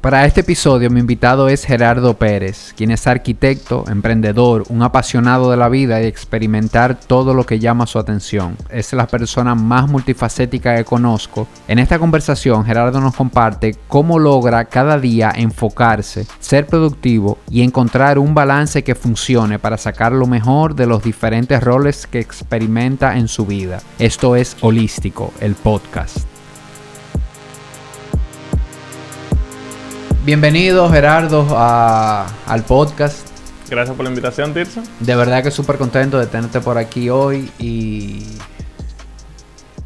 Para este episodio mi invitado es Gerardo Pérez, quien es arquitecto, emprendedor, un apasionado de la vida y experimentar todo lo que llama su atención. Es la persona más multifacética que conozco. En esta conversación Gerardo nos comparte cómo logra cada día enfocarse, ser productivo y encontrar un balance que funcione para sacar lo mejor de los diferentes roles que experimenta en su vida. Esto es Holístico, el podcast. Bienvenido Gerardo al podcast. Gracias por la invitación, Tirso. De verdad que súper contento de tenerte por aquí hoy y...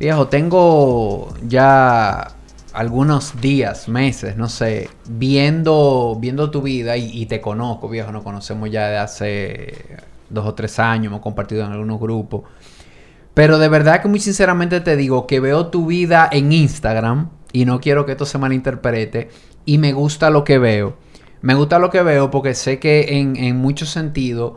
Viejo, tengo ya algunos días, meses, no sé, viendo, viendo tu vida y, y, te conozco, viejo, nos conocemos ya de hace dos o tres años, hemos compartido en algunos grupos. Pero de verdad que muy sinceramente te digo que veo tu vida en Instagram y no quiero que esto se malinterprete y me gusta lo que veo. Me gusta lo que veo porque sé que en, en muchos sentidos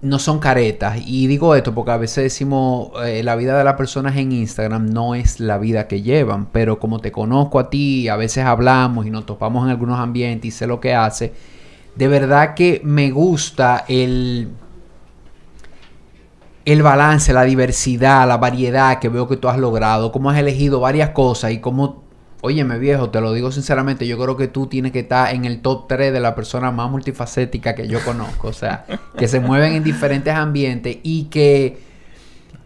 no son caretas. Y digo esto porque a veces decimos eh, la vida de las personas en Instagram no es la vida que llevan. Pero como te conozco a ti, a veces hablamos y nos topamos en algunos ambientes y sé lo que hace. De verdad que me gusta el, el balance, la diversidad, la variedad que veo que tú has logrado. Cómo has elegido varias cosas y cómo Óyeme viejo, te lo digo sinceramente, yo creo que tú tienes que estar en el top 3 de la persona más multifacética que yo conozco. O sea, que se mueven en diferentes ambientes y que,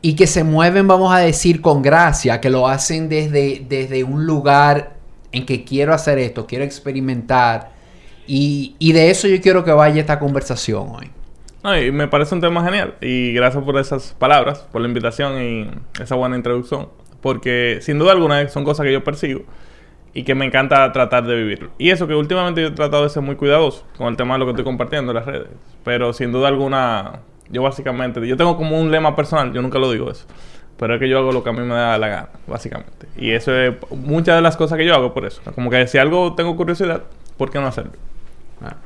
y que se mueven, vamos a decir, con gracia, que lo hacen desde, desde un lugar en que quiero hacer esto, quiero experimentar. Y, y de eso yo quiero que vaya esta conversación hoy. No, y me parece un tema genial. Y gracias por esas palabras, por la invitación y esa buena introducción. Porque sin duda alguna son cosas que yo persigo y que me encanta tratar de vivirlo. Y eso que últimamente yo he tratado de ser muy cuidadoso con el tema de lo que estoy compartiendo en las redes. Pero sin duda alguna, yo básicamente, yo tengo como un lema personal, yo nunca lo digo eso. Pero es que yo hago lo que a mí me da la gana, básicamente. Y eso es muchas de las cosas que yo hago por eso. Como que si algo tengo curiosidad, ¿por qué no hacerlo? Ah.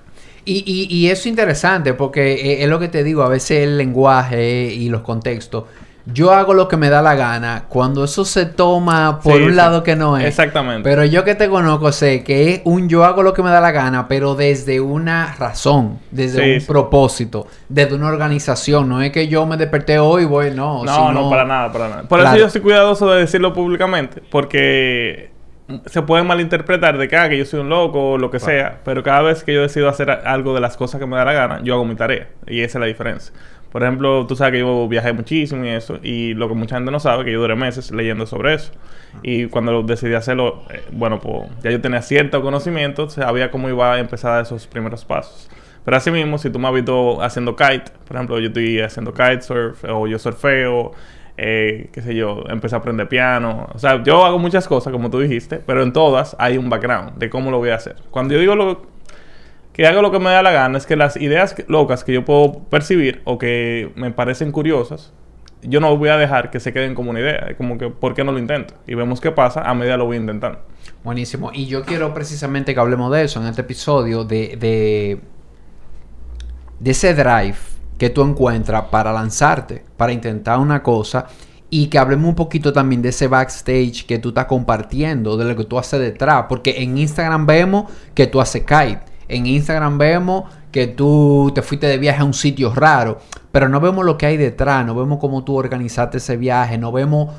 Y, y, y, eso es interesante porque es lo que te digo, a veces el lenguaje y los contextos yo hago lo que me da la gana. Cuando eso se toma por un lado que no es. Exactamente. Pero yo que te conozco sé que es un yo hago lo que me da la gana, pero desde una razón, desde un propósito, desde una organización. No es que yo me desperté hoy y voy, no. No, no, para nada, para nada. Por eso yo soy cuidadoso de decirlo públicamente, porque se puede malinterpretar de que, ah, que yo soy un loco o lo que sea, pero cada vez que yo decido hacer algo de las cosas que me da la gana, yo hago mi tarea. Y esa es la diferencia. Por ejemplo, tú sabes que yo viajé muchísimo y eso, y lo que mucha gente no sabe, que yo duré meses leyendo sobre eso. Y cuando decidí hacerlo, eh, bueno, pues ya yo tenía cierto conocimiento, sabía cómo iba a empezar esos primeros pasos. Pero así mismo, si tú me has visto haciendo kite, por ejemplo, yo estoy haciendo kitesurf, o yo surfeo, eh, qué sé yo, empecé a aprender piano. O sea, yo hago muchas cosas, como tú dijiste, pero en todas hay un background de cómo lo voy a hacer. Cuando yo digo lo, que hago lo que me da la gana es que las ideas locas que yo puedo percibir o que me parecen curiosas, yo no voy a dejar que se queden como una idea. Como que, ¿por qué no lo intento? Y vemos qué pasa a medida lo voy intentando. Buenísimo. Y yo quiero precisamente que hablemos de eso en este episodio, de, de, de ese drive que tú encuentras para lanzarte, para intentar una cosa. Y que hablemos un poquito también de ese backstage que tú estás compartiendo, de lo que tú haces detrás. Porque en Instagram vemos que tú haces kite en Instagram vemos que tú te fuiste de viaje a un sitio raro, pero no vemos lo que hay detrás, no vemos cómo tú organizaste ese viaje, no vemos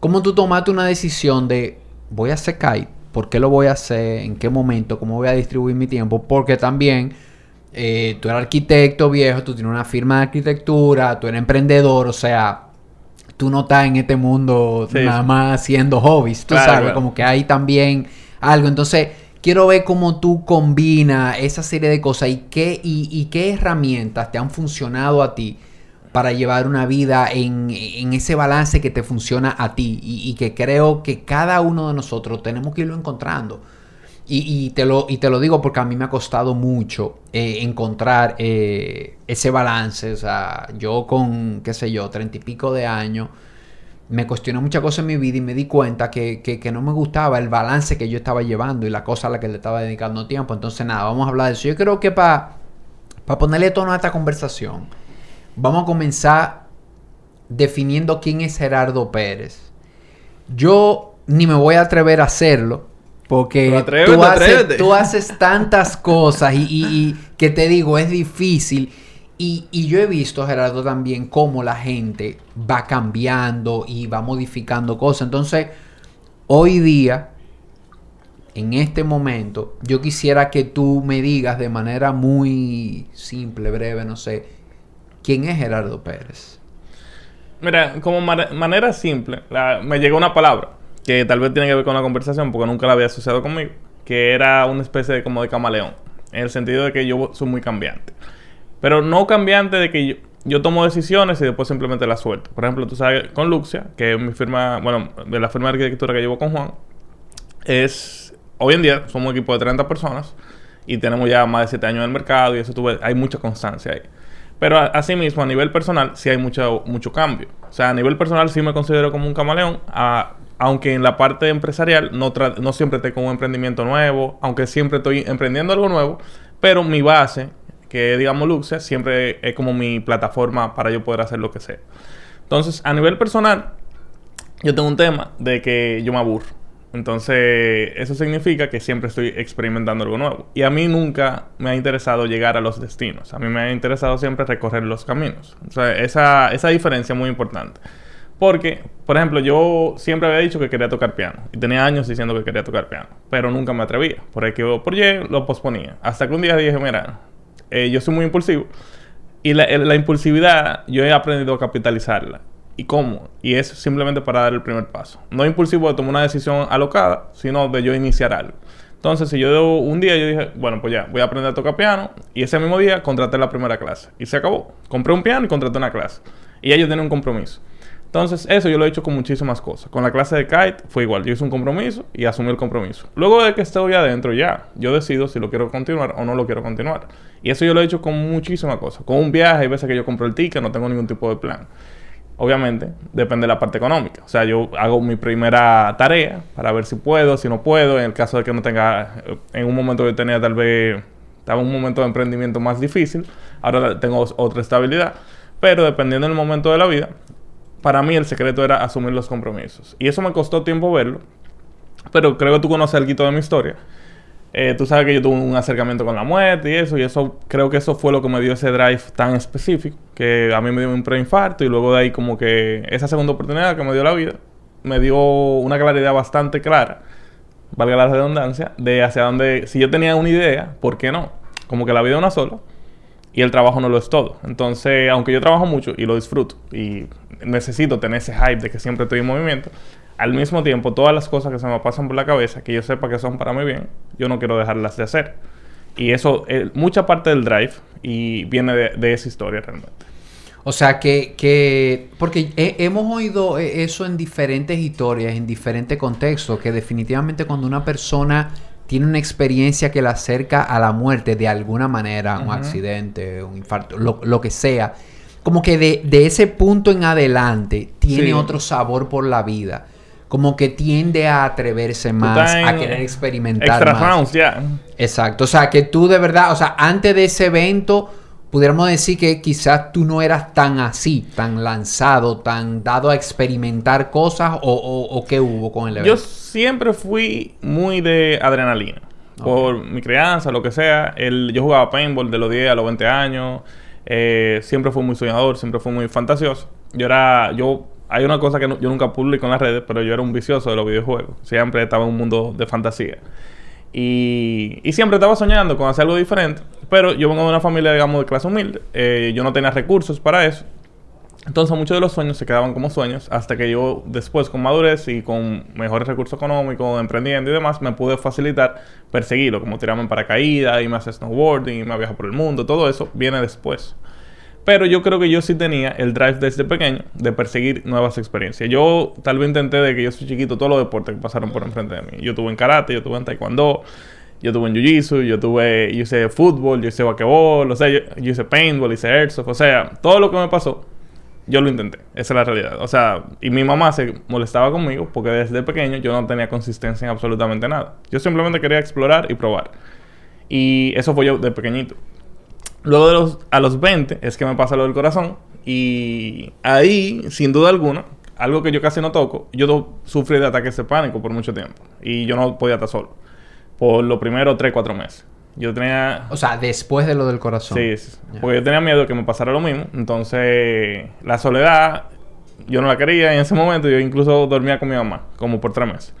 cómo tú tomaste una decisión de voy a hacer kite, por qué lo voy a hacer, en qué momento, cómo voy a distribuir mi tiempo, porque también eh, tú eres arquitecto viejo, tú tienes una firma de arquitectura, tú eres emprendedor, o sea, tú no estás en este mundo nada más haciendo hobbies, tú sabes, como que hay también algo, entonces quiero ver cómo tú combinas esa serie de cosas y qué, y, qué herramientas te han funcionado a ti para llevar una vida en, ese balance que te funciona a ti y, que creo que cada uno de nosotros tenemos que irlo encontrando. Y, te, lo, y te lo digo porque a mí me ha costado mucho eh, encontrar eh, ese balance. O sea, yo con, qué sé yo, treinta y pico de años, me cuestioné muchas cosas en mi vida y me di cuenta que, que, no me gustaba el balance que yo estaba llevando y la cosa a la que le estaba dedicando tiempo. Entonces, nada, vamos a hablar de eso. Yo creo que para ponerle tono a esta conversación, vamos a comenzar definiendo quién es Gerardo Pérez. Yo ni me voy a atrever a hacerlo, Porque tú, haces, tú, haces, tantas cosas y, que te digo, es difícil. Y, y, yo he visto, Gerardo, también cómo la gente va cambiando y va modificando cosas. Entonces, hoy día, en este momento, yo quisiera que tú me digas de manera muy simple, breve, no sé, ¿quién es Gerardo Pérez? Mira, como manera simple, me llegó una palabra que tal vez tiene que ver con la conversación porque nunca la había asociado conmigo, que era una especie de como de camaleón, en el sentido de que yo soy muy cambiante. Pero no cambiante de que yo, tomo decisiones y después simplemente las suelto. Por ejemplo, tú sabes, con Luxia, que es mi firma, bueno, de la firma de arquitectura que llevo con Juan, es, hoy en día somos un equipo de 30 personas y tenemos ya más de 7 años en el mercado y eso tuve, hay mucha constancia ahí. Pero asimismo, a nivel personal, sí hay mucho, mucho cambio. O sea, a nivel personal sí me considero como un camaleón. A, aunque en la parte empresarial no, no siempre con un emprendimiento nuevo, aunque siempre estoy emprendiendo algo nuevo, pero mi base, que digamos Luxia, siempre es como mi plataforma para yo poder hacer lo que sea. Entonces, a nivel personal, yo tengo un tema de que yo me aburro. Entonces, eso significa que siempre estoy experimentando algo nuevo. Y a mí nunca me ha interesado llegar a los destinos. A mí me ha interesado siempre recorrer los caminos. O sea, esa, esa diferencia es muy importante. Porque, por ejemplo, yo siempre había dicho que quería tocar piano. Y tenía años diciendo que quería tocar piano. Pero nunca me atrevía. Por el que por Y lo posponía. Hasta que un día dije, mira, eh, yo soy muy impulsivo. Y la, la, impulsividad, yo he aprendido a capitalizarla. ¿Y cómo? Y es simplemente para dar el primer paso. No impulsivo de tomar una decisión alocada, sino de yo iniciar algo. Entonces, si yo un día yo dije, bueno, pues ya, voy a aprender a tocar piano. Y ese mismo día contraté la primera clase. Y se acabó. Compré un piano y contraté una clase. Y ya yo tenía un compromiso. Entonces, eso yo lo he hecho con muchísimas cosas. Con la clase de kite fue igual. Yo hice un compromiso y asumí el compromiso. Luego de que estoy adentro, ya, yo decido si lo quiero continuar o no lo quiero continuar. Y eso yo lo he hecho con muchísimas cosas. Con un viaje, hay veces que yo compro el ticket, no tengo ningún tipo de plan. Obviamente, depende de la parte económica. O sea, yo hago mi primera tarea para ver si puedo, si no puedo. En el caso de que no tenga, en un momento que tenía tal vez, estaba un momento de emprendimiento más difícil. Ahora tengo otra estabilidad. Pero dependiendo del momento de la vida, para mí el secreto era asumir los compromisos. Y eso me costó tiempo verlo. Pero creo que tú conoces algo de mi historia. Eh, tú sabes que yo tuve un acercamiento con la muerte y eso, y eso creo que eso fue lo que me dio ese drive tan específico, que a mí me dio un preinfarto y luego de ahí como que esa segunda oportunidad que me dio la vida, me dio una claridad bastante clara, valga la redundancia, de hacia dónde, si yo tenía una idea, ¿por qué no? Como que la vida es una sola y el trabajo no lo es todo. Entonces, aunque yo trabajo mucho y lo disfruto y necesito tener ese hype de que siempre estoy en movimiento, al mismo tiempo todas las cosas que se me pasan por la cabeza, que yo sepa que son para mi bien, yo no quiero dejarlas de hacer. Y eso, eh, mucha parte del drive y viene de, esa historia realmente. O sea, que, que porque hemos oído eh, eso en diferentes historias, en diferentes contextos, que definitivamente cuando una persona tiene una experiencia que la acerca a la muerte de alguna manera, un accidente, un infarto, lo, que sea, como que de, ese punto en adelante tiene otro sabor por la vida. Como que tiende a atreverse más, a querer experimentar más. ya. Exacto. O sea, que tú de verdad, o sea, antes de ese evento, pudiéramos decir que quizás tú no eras tan así, tan lanzado, tan dado a experimentar cosas, o, o, qué hubo con el evento siempre fui muy de adrenalina. Por mi crianza, lo que sea. El, yo jugaba paintball de los 10 a los 20 años. Eh, siempre fui muy soñador, siempre fui muy fantasioso. Yo era... Yo, hay una cosa que yo nunca publico en las redes, pero yo era un vicioso de los videojuegos. Siempre estaba en un mundo de fantasía. Y, y, siempre estaba soñando con hacer algo diferente. Pero yo vengo de una familia, digamos, de clase humilde. Eh, yo no tenía recursos para eso. Entonces muchos de los sueños se quedaban como sueños hasta que yo después con madurez y con mejores recursos económicos, emprendiendo y demás, me pude facilitar perseguirlo, como tirarme en paracaídas, y más snowboarding, y más viajar por el mundo, todo eso viene después. Pero yo creo que yo sí tenía el drive desde pequeño de perseguir nuevas experiencias. Yo tal vez intenté de que yo soy chiquito todos los deportes que pasaron por enfrente de mí. Yo tuve en karate, yo tuve en taekwondo, yo tuve en jiu-jitsu, yo tuve, yo hice fútbol, yo hice basquetbol, yo, yo hice paintball, hice airsoft, o sea, todo lo que me pasó yo lo intenté, esa es la realidad. O sea, y mi mamá se molestaba conmigo porque desde pequeño yo no tenía consistencia en absolutamente nada. Yo simplemente quería explorar y probar. Y eso fue yo de pequeñito. Luego de los, a los 20 es que me pasa lo del corazón. Y ahí, sin duda alguna, algo que yo casi no toco, yo sufrí de ataques de pánico por mucho tiempo. Y yo no podía estar solo. Por los primeros 3, 4 meses. Yo tenía... O sea, después de lo del corazón. Sí, sí. porque yo tenía miedo de que me pasara lo mismo. Entonces, la soledad, yo no la quería en ese momento. Yo incluso dormía con mi mamá, como por tres meses.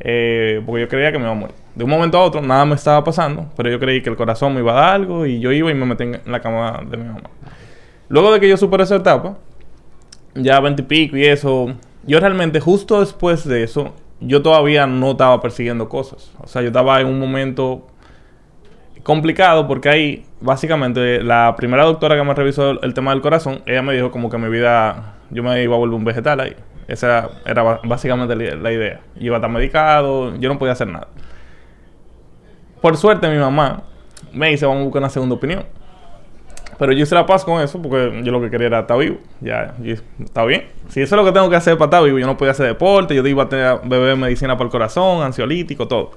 Eh, porque yo creía que me iba a morir. De un momento a otro, nada me estaba pasando, pero yo creí que el corazón me iba a dar algo y yo iba y me metí en la cama de mi mamá. Luego de que yo superé esa etapa, ya veinte y pico y eso, yo realmente justo después de eso, yo todavía no estaba persiguiendo cosas. O sea, yo estaba en un momento complicado porque ahí, básicamente, la primera doctora que me revisó el, tema del corazón, ella me dijo como que mi vida, yo me iba a volver un vegetal ahí. Esa era básicamente la idea. Yo iba a estar medicado, yo no podía hacer nada. Por suerte, mi mamá me dice, vamos a buscar una segunda opinión. Pero yo hice la paz con eso porque yo lo que quería era estar vivo. Ya, está bien. Si eso es lo que tengo que hacer para estar vivo, yo no podía hacer deporte, yo iba a beber medicina para el corazón, ansiolítico, todo.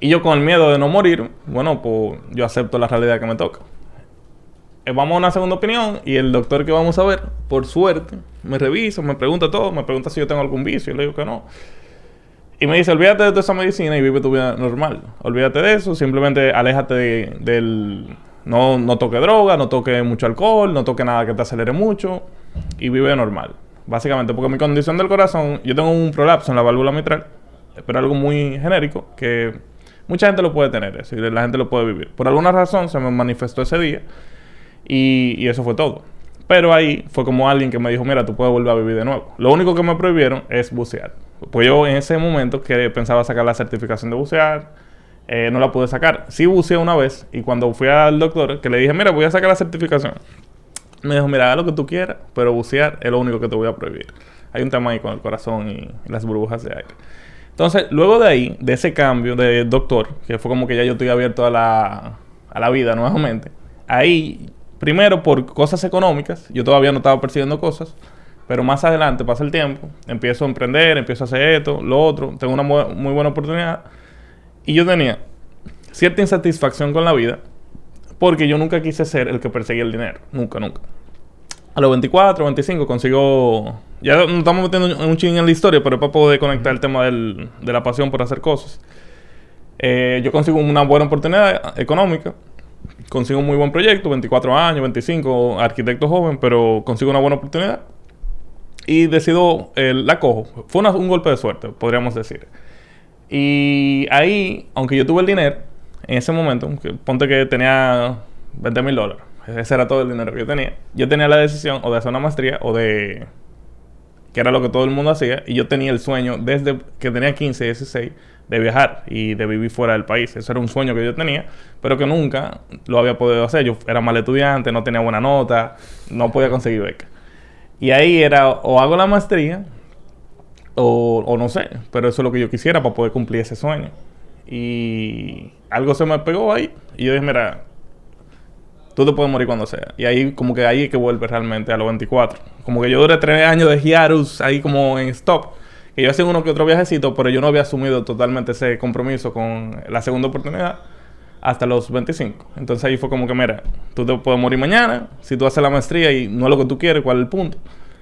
Y yo con el miedo de no morir, bueno, pues yo acepto la realidad que me toca. Eh, vamos a una segunda opinión y el doctor que vamos a ver, por suerte, me revisa, me pregunta todo, me pregunta si yo tengo algún vicio, y le digo que no. Y me dice, olvídate de toda esa medicina y vive tu vida normal. Olvídate de eso, simplemente aléjate del... No, no toque droga, no toque mucho alcohol, no toque nada que te acelere mucho y vive normal. Básicamente, porque mi condición del corazón, yo tengo un prolapso en la válvula mitral, pero algo muy genérico que mucha gente lo puede tener, es decir, la gente lo puede vivir. Por alguna razón se me manifestó ese día y, eso fue todo. Pero ahí fue como alguien que me dijo, mira, tú puedes volver a vivir de nuevo. Lo único que me prohibieron es bucear. Pues yo en ese momento que pensaba sacar la certificación de bucear, eh, no la pude sacar. Sí buceé una vez y cuando fui al doctor, que le dije, mira, voy a sacar la certificación. Me dijo, mira, haz lo que tú quieras, pero bucear es lo único que te voy a prohibir. Hay un tema ahí con el corazón y las burbujas de aire. Entonces, luego de ahí, de ese cambio de doctor, que fue como que ya yo estoy abierto a la, a la vida nuevamente, ahí Primero, por cosas económicas. Yo todavía no estaba persiguiendo cosas. Pero más adelante pasa el tiempo. Empiezo a emprender, empiezo a hacer esto, lo otro. Tengo una muy, buena oportunidad. Y yo tenía cierta insatisfacción con la vida. Porque yo nunca quise ser el que perseguía el dinero. Nunca, nunca. A los 24, 25 consigo... Ya nos estamos metiendo un ching en la historia, pero es para poder conectar el tema de la pasión por hacer cosas. Eh, yo consigo una buena oportunidad económica consigo un muy buen proyecto, 24 años, 25, arquitecto joven, pero consigo una buena oportunidad. Y decido, eh, la cojo. Fue un golpe de suerte, podríamos decir. Y ahí, aunque yo tuve el dinero, en ese momento, ponte que tenía 20 mil dólares, ese era todo el dinero que yo tenía, yo tenía la decisión o de hacer una maestría o de... que era lo que todo el mundo hacía, y yo tenía el sueño desde que tenía 15, 16 de viajar y de vivir fuera del país. Eso era un sueño que yo tenía, pero que nunca lo había podido hacer. Yo era mal estudiante, no tenía buena nota, no podía conseguir beca. Y ahí era o hago la maestría o, no sé, pero eso es lo que yo quisiera para poder cumplir ese sueño. Y algo se me pegó ahí y yo dije, mira, tú te puedes morir cuando sea. Y ahí como que ahí es que vuelve realmente a los 24. Como que yo duré tres años de hiatus ahí como en stop que yo hacía uno que otro viajecito, pero yo no había asumido totalmente ese compromiso con la segunda oportunidad hasta los 25. Entonces ahí fue como que, mira, tú te puedes morir mañana, si tú haces la maestría y no es lo que tú quieres, ¿cuál es el punto?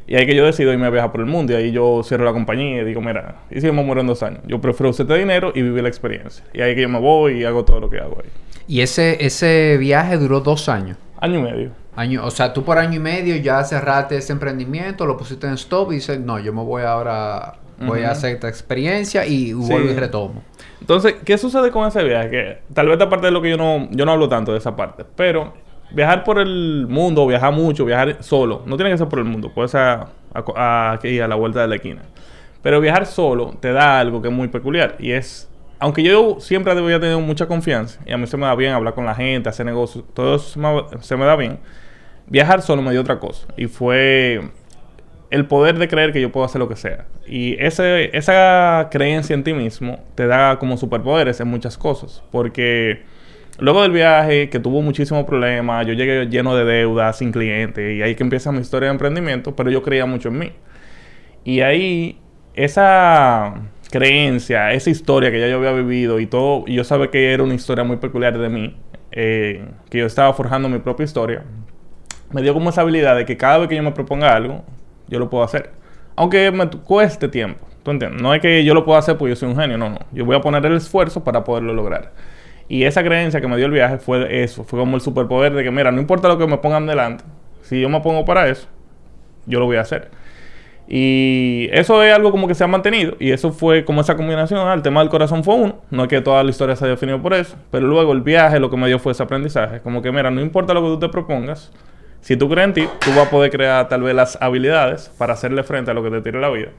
Y ahí que yo decido irme a viajar por el mundo y ahí yo cierro la compañía y digo, mira, y si me muero en dos años, yo prefiero usted dinero y vivir la experiencia. Y ahí que yo me voy y hago todo lo que hago ahí. ¿Y ese, ese viaje duró dos años? Año y medio. Año, o sea, tú por año y medio ya cerraste ese emprendimiento, lo pusiste en stop y dices, no, yo me voy ahora Voy a hacer esta experiencia y vuelvo y retomo. Entonces, ¿qué sucede con ese viaje? Que tal vez aparte de lo que yo no, yo no hablo tanto de esa parte, pero viajar por el mundo, viajar mucho, viajar solo, no tiene que ser por el mundo, puede ser aquí a la vuelta de la esquina. Pero viajar solo te da algo que es muy peculiar y es, aunque yo siempre había tenido mucha confianza y a mí se me da bien hablar con la gente, hacer negocios, todo eso se me, se me da bien, viajar solo me dio otra cosa y fue el poder de creer que yo puedo hacer lo que sea. Y ese, esa creencia en ti mismo te da como superpoderes en muchas cosas. Porque luego del viaje, que tuvo muchísimos problemas, yo llegué lleno de deudas, sin clientes, y ahí que empieza mi historia de emprendimiento, pero yo creía mucho en mí. Y ahí esa creencia, esa historia que ya yo había vivido y todo, yo sabía que era una historia muy peculiar de mí, eh, que yo estaba forjando mi propia historia, me dio como esa habilidad de que cada vez que yo me proponga algo, yo lo puedo hacer. Aunque me cueste tiempo. ¿Tú entiendes? No es que yo lo pueda hacer porque yo soy un genio, no, no. Yo voy a poner el esfuerzo para poderlo lograr. Y esa creencia que me dio el viaje fue eso, fue como el superpoder de que, mira, no importa lo que me pongan delante, si yo me pongo para eso, yo lo voy a hacer. Y eso es algo como que se ha mantenido. Y eso fue como esa combinación. el tema del corazón fue uno. No es que toda la historia se haya definido por eso. Pero luego el viaje lo que me dio fue ese aprendizaje. Como que, mira, no importa lo que tú te propongas. Si tú crees en ti, tú vas a poder crear tal vez las habilidades para hacerle frente a lo que te tire la vida.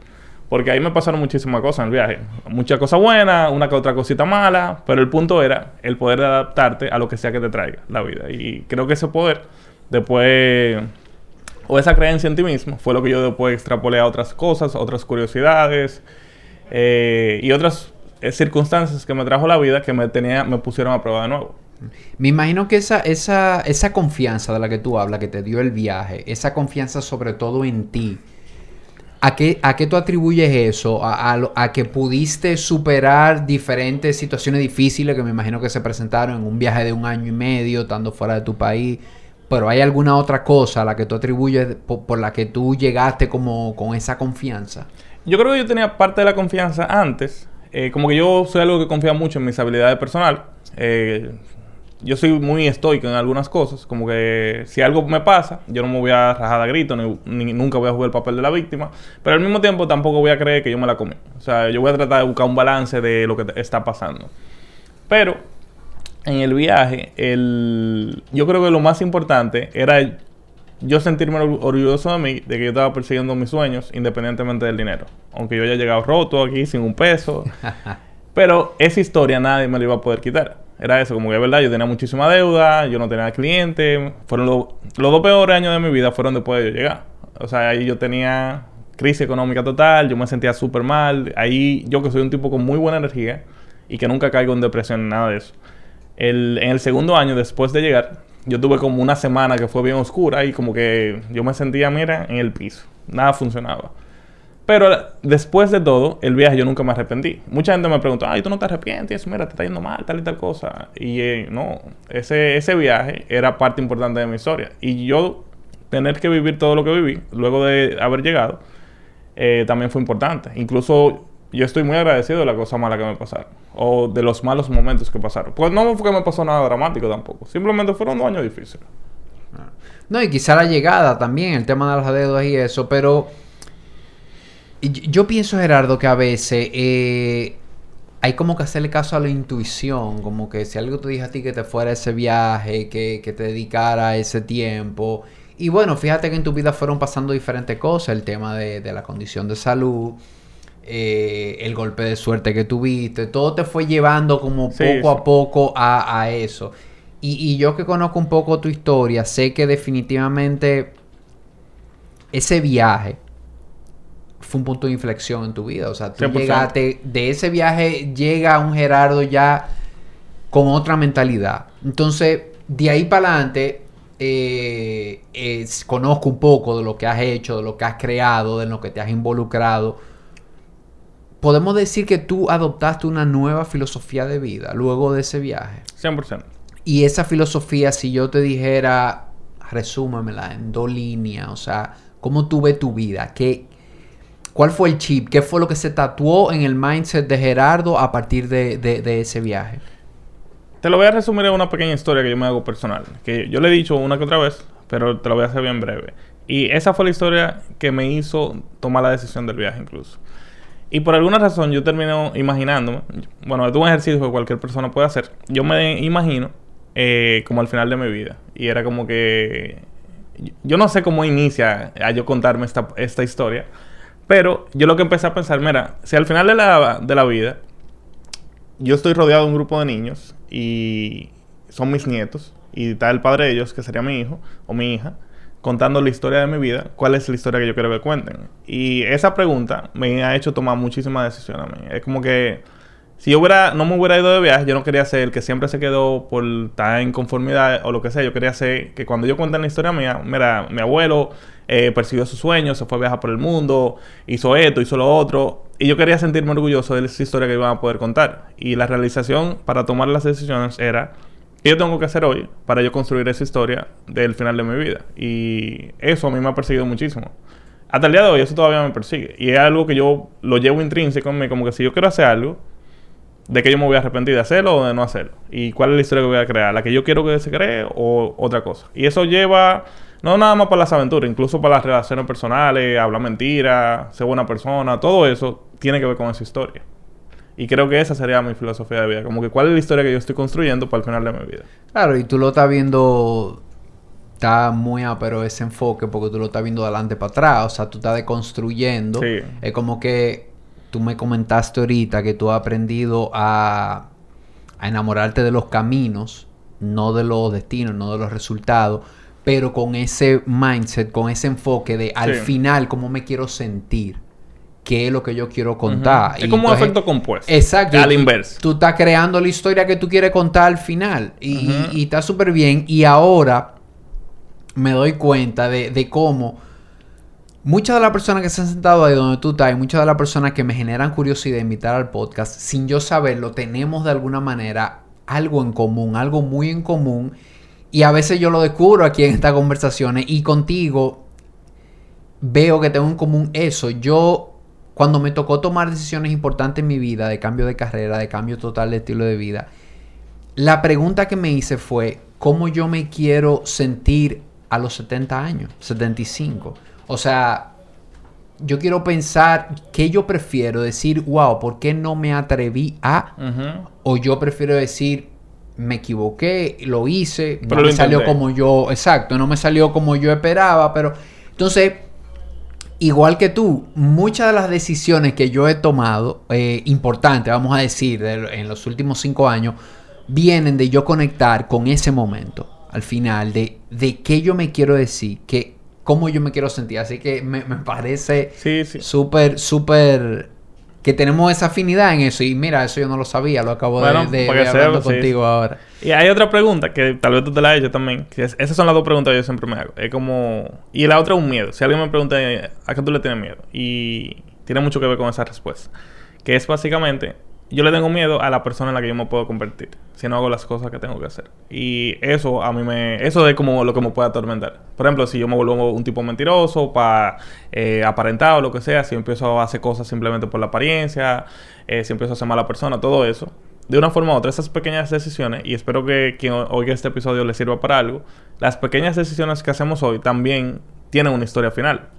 Porque ahí me pasaron muchísimas cosas en el viaje. Muchas cosas buenas, una que otra cosita mala. Pero el punto era el poder de adaptarte a lo que sea que te traiga la vida. Y creo que ese poder, después o esa creencia en ti mismo fue lo que yo después extrapolé a otras cosas, otras curiosidades eh, y otras eh, circunstancias que me trajo la vida que me tenía, me pusieron a prueba de nuevo. Me imagino que esa, esa, esa confianza de la que tú hablas, que te dio el viaje, esa confianza sobre todo en ti, ¿a qué, a qué tú atribuyes eso? A, a, a, que pudiste superar diferentes situaciones difíciles que me imagino que se presentaron en un viaje de un año y medio, estando fuera de tu país. Pero ¿hay alguna otra cosa a la que tú atribuyes por, la que tú llegaste como con esa confianza? Yo creo que yo tenía parte de la confianza antes. Eh, como que yo soy algo que confía mucho en mis habilidades personales. Eh, yo soy muy estoico en algunas cosas. Como que si algo me pasa, yo no me voy a rajar a grito, ni, nunca voy a jugar el papel de la víctima. Pero al mismo tiempo tampoco voy a creer que yo me la comí. O sea, yo voy a tratar de buscar un balance de lo que está pasando. Pero en el viaje, el, yo creo que lo más importante era yo sentirme orgulloso de mí, de que yo estaba persiguiendo mis sueños, independientemente del dinero. Aunque yo haya llegado roto aquí sin un peso. pero esa historia nadie me la iba a poder quitar. Era eso, como que es verdad, yo tenía muchísima deuda, yo no tenía clientes. Fueron los dos peores años de mi vida fueron después de yo llegar. O sea, ahí yo tenía crisis económica total, yo me sentía súper mal. Ahí yo que soy un tipo con muy buena energía y que nunca caigo en depresión ni nada de eso en el segundo año, después de llegar, yo tuve como una semana que fue bien oscura y como que yo me sentía, mira, en el piso. Nada funcionaba. Pero después de todo, el viaje yo nunca me arrepentí. Mucha gente me preguntó, ay, tú no te arrepientes, mira, te está yendo mal, tal y tal cosa. Y eh, no, ese, ese viaje era parte importante de mi historia. Y yo tener que vivir todo lo que viví, luego de haber llegado, eh, también fue importante. Incluso yo estoy muy agradecido de la cosa mala que me pasaron. O de los malos momentos que pasaron. Pues no fue que me pasó nada dramático tampoco. Simplemente fueron dos años difíciles. Ah. No, y quizá la llegada también, el tema de las deudas y eso, pero yo pienso, Gerardo, que a veces eh, hay como que hacerle caso a la intuición, como que si algo te dije a ti que te fuera ese viaje, que, que te dedicara ese tiempo. Y bueno, fíjate que en tu vida fueron pasando diferentes cosas, el tema de, de la condición de salud, eh, el golpe de suerte que tuviste, todo te fue llevando como poco a poco a, eso. Y, yo que conozco un poco tu historia, sé que definitivamente ese viaje fue un punto de inflexión en tu vida. O sea, tú llegaste, de ese viaje llega un Gerardo ya con otra mentalidad. Entonces, de ahí para adelante, eh, conozco un poco de lo que has hecho, de lo que has creado, de lo que te has involucrado podemos decir que tú adoptaste una nueva filosofía de vida luego de ese viaje. 100%. Y esa filosofía, si yo te dijera, resúmemela en dos líneas, o sea, ¿cómo tú ves tu vida? ¿Qué, ¿Cuál fue el chip? ¿Qué fue lo que se tatuó en el mindset de Gerardo a partir de, ese viaje? Te lo voy a resumir en una pequeña historia que yo me hago personal. Que yo le he dicho una que otra vez, pero te lo voy a hacer bien breve. Y esa fue la historia que me hizo tomar la decisión del viaje incluso. Y por alguna razón yo termino imaginándome, bueno, es un ejercicio que cualquier persona puede hacer, yo me imagino eh, como al final de mi vida. Y era como que, yo no sé cómo inicia a yo contarme esta historia, pero yo lo que empecé a pensar, mira, si al final de la, de la vida yo estoy rodeado de un grupo de niños y son mis nietos, y está el padre de ellos, que sería mi hijo o mi hija, contando la historia de mi vida, ¿cuál es la historia que yo quiero que cuenten? Y esa pregunta me ha hecho tomar muchísimas decisiones a mí. Es como que si yo hubiera, no me hubiera ido de viaje, yo no quería ser el que siempre se quedó por estar en conformidad o lo que sea. Yo quería ser que cuando yo cuente la historia mía, mira, mi abuelo eh, persiguió sus sueños, se fue a viajar por el mundo, hizo esto, hizo lo otro. Y yo quería sentirme orgulloso de esa historia que iban a poder contar. Y la realización para tomar las decisiones era ¿Qué yo tengo que hacer hoy para yo construir esa historia del final de mi vida? Y eso a mí me ha perseguido muchísimo. hasta el día de hoy eso todavía me persigue. Y es algo que yo lo llevo intrínseco en mí, como que si yo quiero hacer algo, ¿de qué yo me voy a arrepentir de hacerlo o de no hacerlo? ¿Y cuál es la historia que voy a crear? ¿La que yo quiero que se cree o otra cosa? Y eso lleva, no nada más para las aventuras, incluso para las relaciones personales, hablar mentiras, ser buena persona, todo eso tiene que ver con esa historia. Y creo que esa sería mi filosofía de vida. Como que cuál es la historia que yo estoy construyendo para el final de mi vida. Claro, y tú lo estás viendo... Está muy pero ese enfoque porque tú lo estás viendo de adelante para atrás. O sea, tú estás deconstruyendo. Sí. Es como que tú me comentaste ahorita que tú has aprendido a, a enamorarte de los caminos, no de los destinos, no de los resultados, pero con ese mindset, con ese enfoque de al Sí. final cómo me quiero sentir, qué es lo que yo quiero contar. Es Y como un efecto compuesto. Exacto. Al inverso. Tú estás creando la historia que tú quieres contar al final. Y, está súper bien. Y ahora me doy cuenta de, de cómo muchas de las personas que se han sentado ahí donde tú estás y muchas de las personas que me generan curiosidad de invitar al podcast, sin yo saberlo, tenemos de alguna manera algo en común, algo muy en común. Y a veces yo lo descubro aquí en estas conversaciones y contigo veo que tengo en común eso. Yo, cuando me tocó tomar decisiones importantes en mi vida, de cambio de carrera, de cambio total de estilo de vida, la pregunta que me hice fue, ¿cómo yo me quiero sentir a los 70 años, 75? O sea, yo quiero pensar qué yo prefiero decir, wow, ¿por qué no me atreví a? O yo prefiero decir, me equivoqué, lo hice, no Pero me lo salió como yo, exacto, no me salió como yo esperaba, pero entonces, igual que tú, muchas de las decisiones que yo he tomado, eh, importantes, vamos a decir, de- en los últimos cinco años, vienen de yo conectar con ese momento, al final, de, de qué yo me quiero decir, que, cómo yo me quiero sentir. Así que me, me parece Sí, sí. súper, súper que tenemos esa afinidad en eso. Y mira, eso yo no lo sabía, lo acabo de- Bueno, de, hablando sí. contigo ahora. Y hay otra pregunta que tal vez tú te la has hecho también. Que es- esas son las dos preguntas que yo siempre me hago. Es como... Y la otra es un miedo. Si alguien me pregunta a qué tú le tienes miedo. Y tiene mucho que ver con esa respuesta. Que es básicamente... Yo le tengo miedo a la persona en la que yo me puedo convertir. Si no hago las cosas que tengo que hacer. Y eso a mí me... Eso es como lo que me puede atormentar. Por ejemplo, si yo me vuelvo un tipo mentiroso para aparentar o lo que sea. Si empiezo a hacer cosas simplemente por la apariencia. eh, si empiezo a ser mala persona. Todo eso de una forma u otra, esas pequeñas decisiones, y espero que quien oiga este episodio le sirva para algo, las pequeñas decisiones que hacemos hoy también tienen una historia final.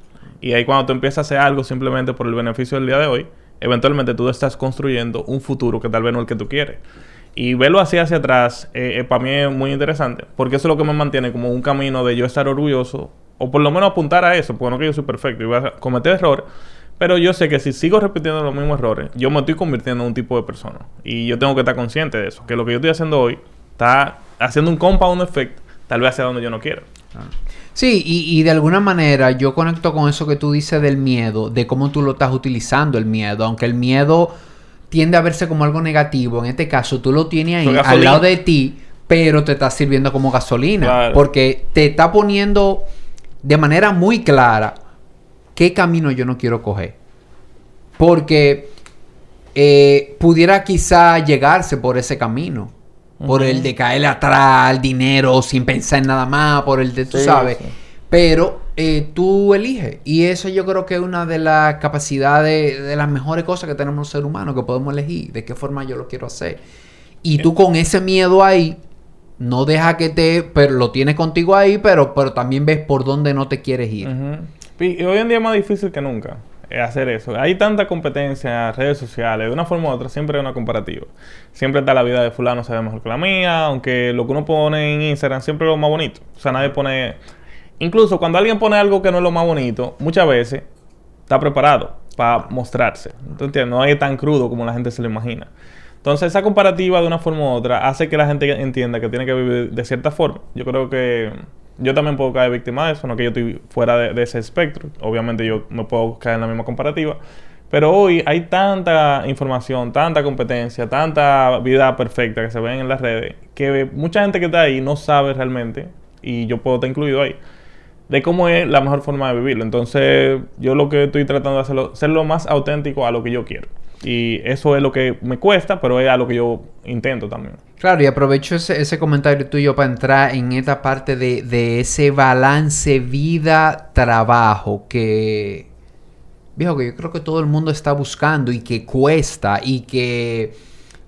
Y ahí cuando tú empiezas a hacer algo simplemente por el beneficio del día de hoy, eventualmente tú estás construyendo un futuro que tal vez no es el que tú quieres. Y verlo así hacia atrás, eh, para mí es muy interesante, porque eso es lo que me mantiene como un camino de yo estar orgulloso, o por lo menos apuntar a eso, porque no que yo soy perfecto y voy a cometer errores, pero yo sé que si sigo repitiendo los mismos errores, yo me estoy convirtiendo en un tipo de persona. Y yo tengo que estar consciente de eso. Que lo que yo estoy haciendo hoy está haciendo un compound effect, tal vez hacia donde yo no quiero. Sí, y, y de alguna manera yo conecto con eso que tú dices del miedo, de cómo tú lo estás utilizando el miedo, aunque el miedo tiende a verse como algo negativo, en este caso tú lo tienes ahí al lado de ti, pero te está sirviendo como gasolina, Claro. porque te está poniendo de manera muy clara qué camino yo no quiero coger. Porque eh, pudiera quizá llegarse por ese camino. Por el de caerle atrás al dinero sin pensar en nada más, por el de, tú Sí, sabes. sí. Pero eh, tú eliges. Y eso yo creo que es una de las capacidades, de las mejores cosas que tenemos los seres humanos, que podemos elegir de qué forma yo lo quiero hacer. Y tú con ese miedo ahí, no deja que te, pero lo tienes contigo ahí, pero, pero también ves por dónde no te quieres ir. Y y hoy en día es más difícil que nunca hacer eso. Hay tanta competencia, redes sociales, de una forma u otra siempre hay una comparativa. Siempre está la vida de fulano se ve mejor que la mía, aunque lo que uno pone en Instagram siempre es lo más bonito. O sea, nadie pone... Incluso cuando alguien pone algo que no es lo más bonito, muchas veces está preparado para mostrarse. ¿Tú entiendes? No es tan crudo como la gente se lo imagina. Entonces, esa comparativa de una forma u otra hace que la gente entienda que tiene que vivir de cierta forma. Yo creo que yo también puedo caer víctima de eso, no que yo estoy fuera de, ese espectro. Obviamente yo me puedo caer en la misma comparativa. Pero hoy hay tanta información, tanta competencia, tanta vida perfecta que se ven en las redes, que mucha gente que está ahí no sabe realmente, y yo puedo estar incluido ahí, de cómo es la mejor forma de vivirlo. Entonces, yo lo que estoy tratando de hacerlo, ser lo más auténtico a lo que yo quiero. Y eso es lo que me cuesta, pero es a lo que yo intento también. Claro, y aprovecho ese, ese comentario tuyo para entrar en esta parte de, de ese balance vida-trabajo que, viejo, que yo creo que todo el mundo está buscando y que cuesta y que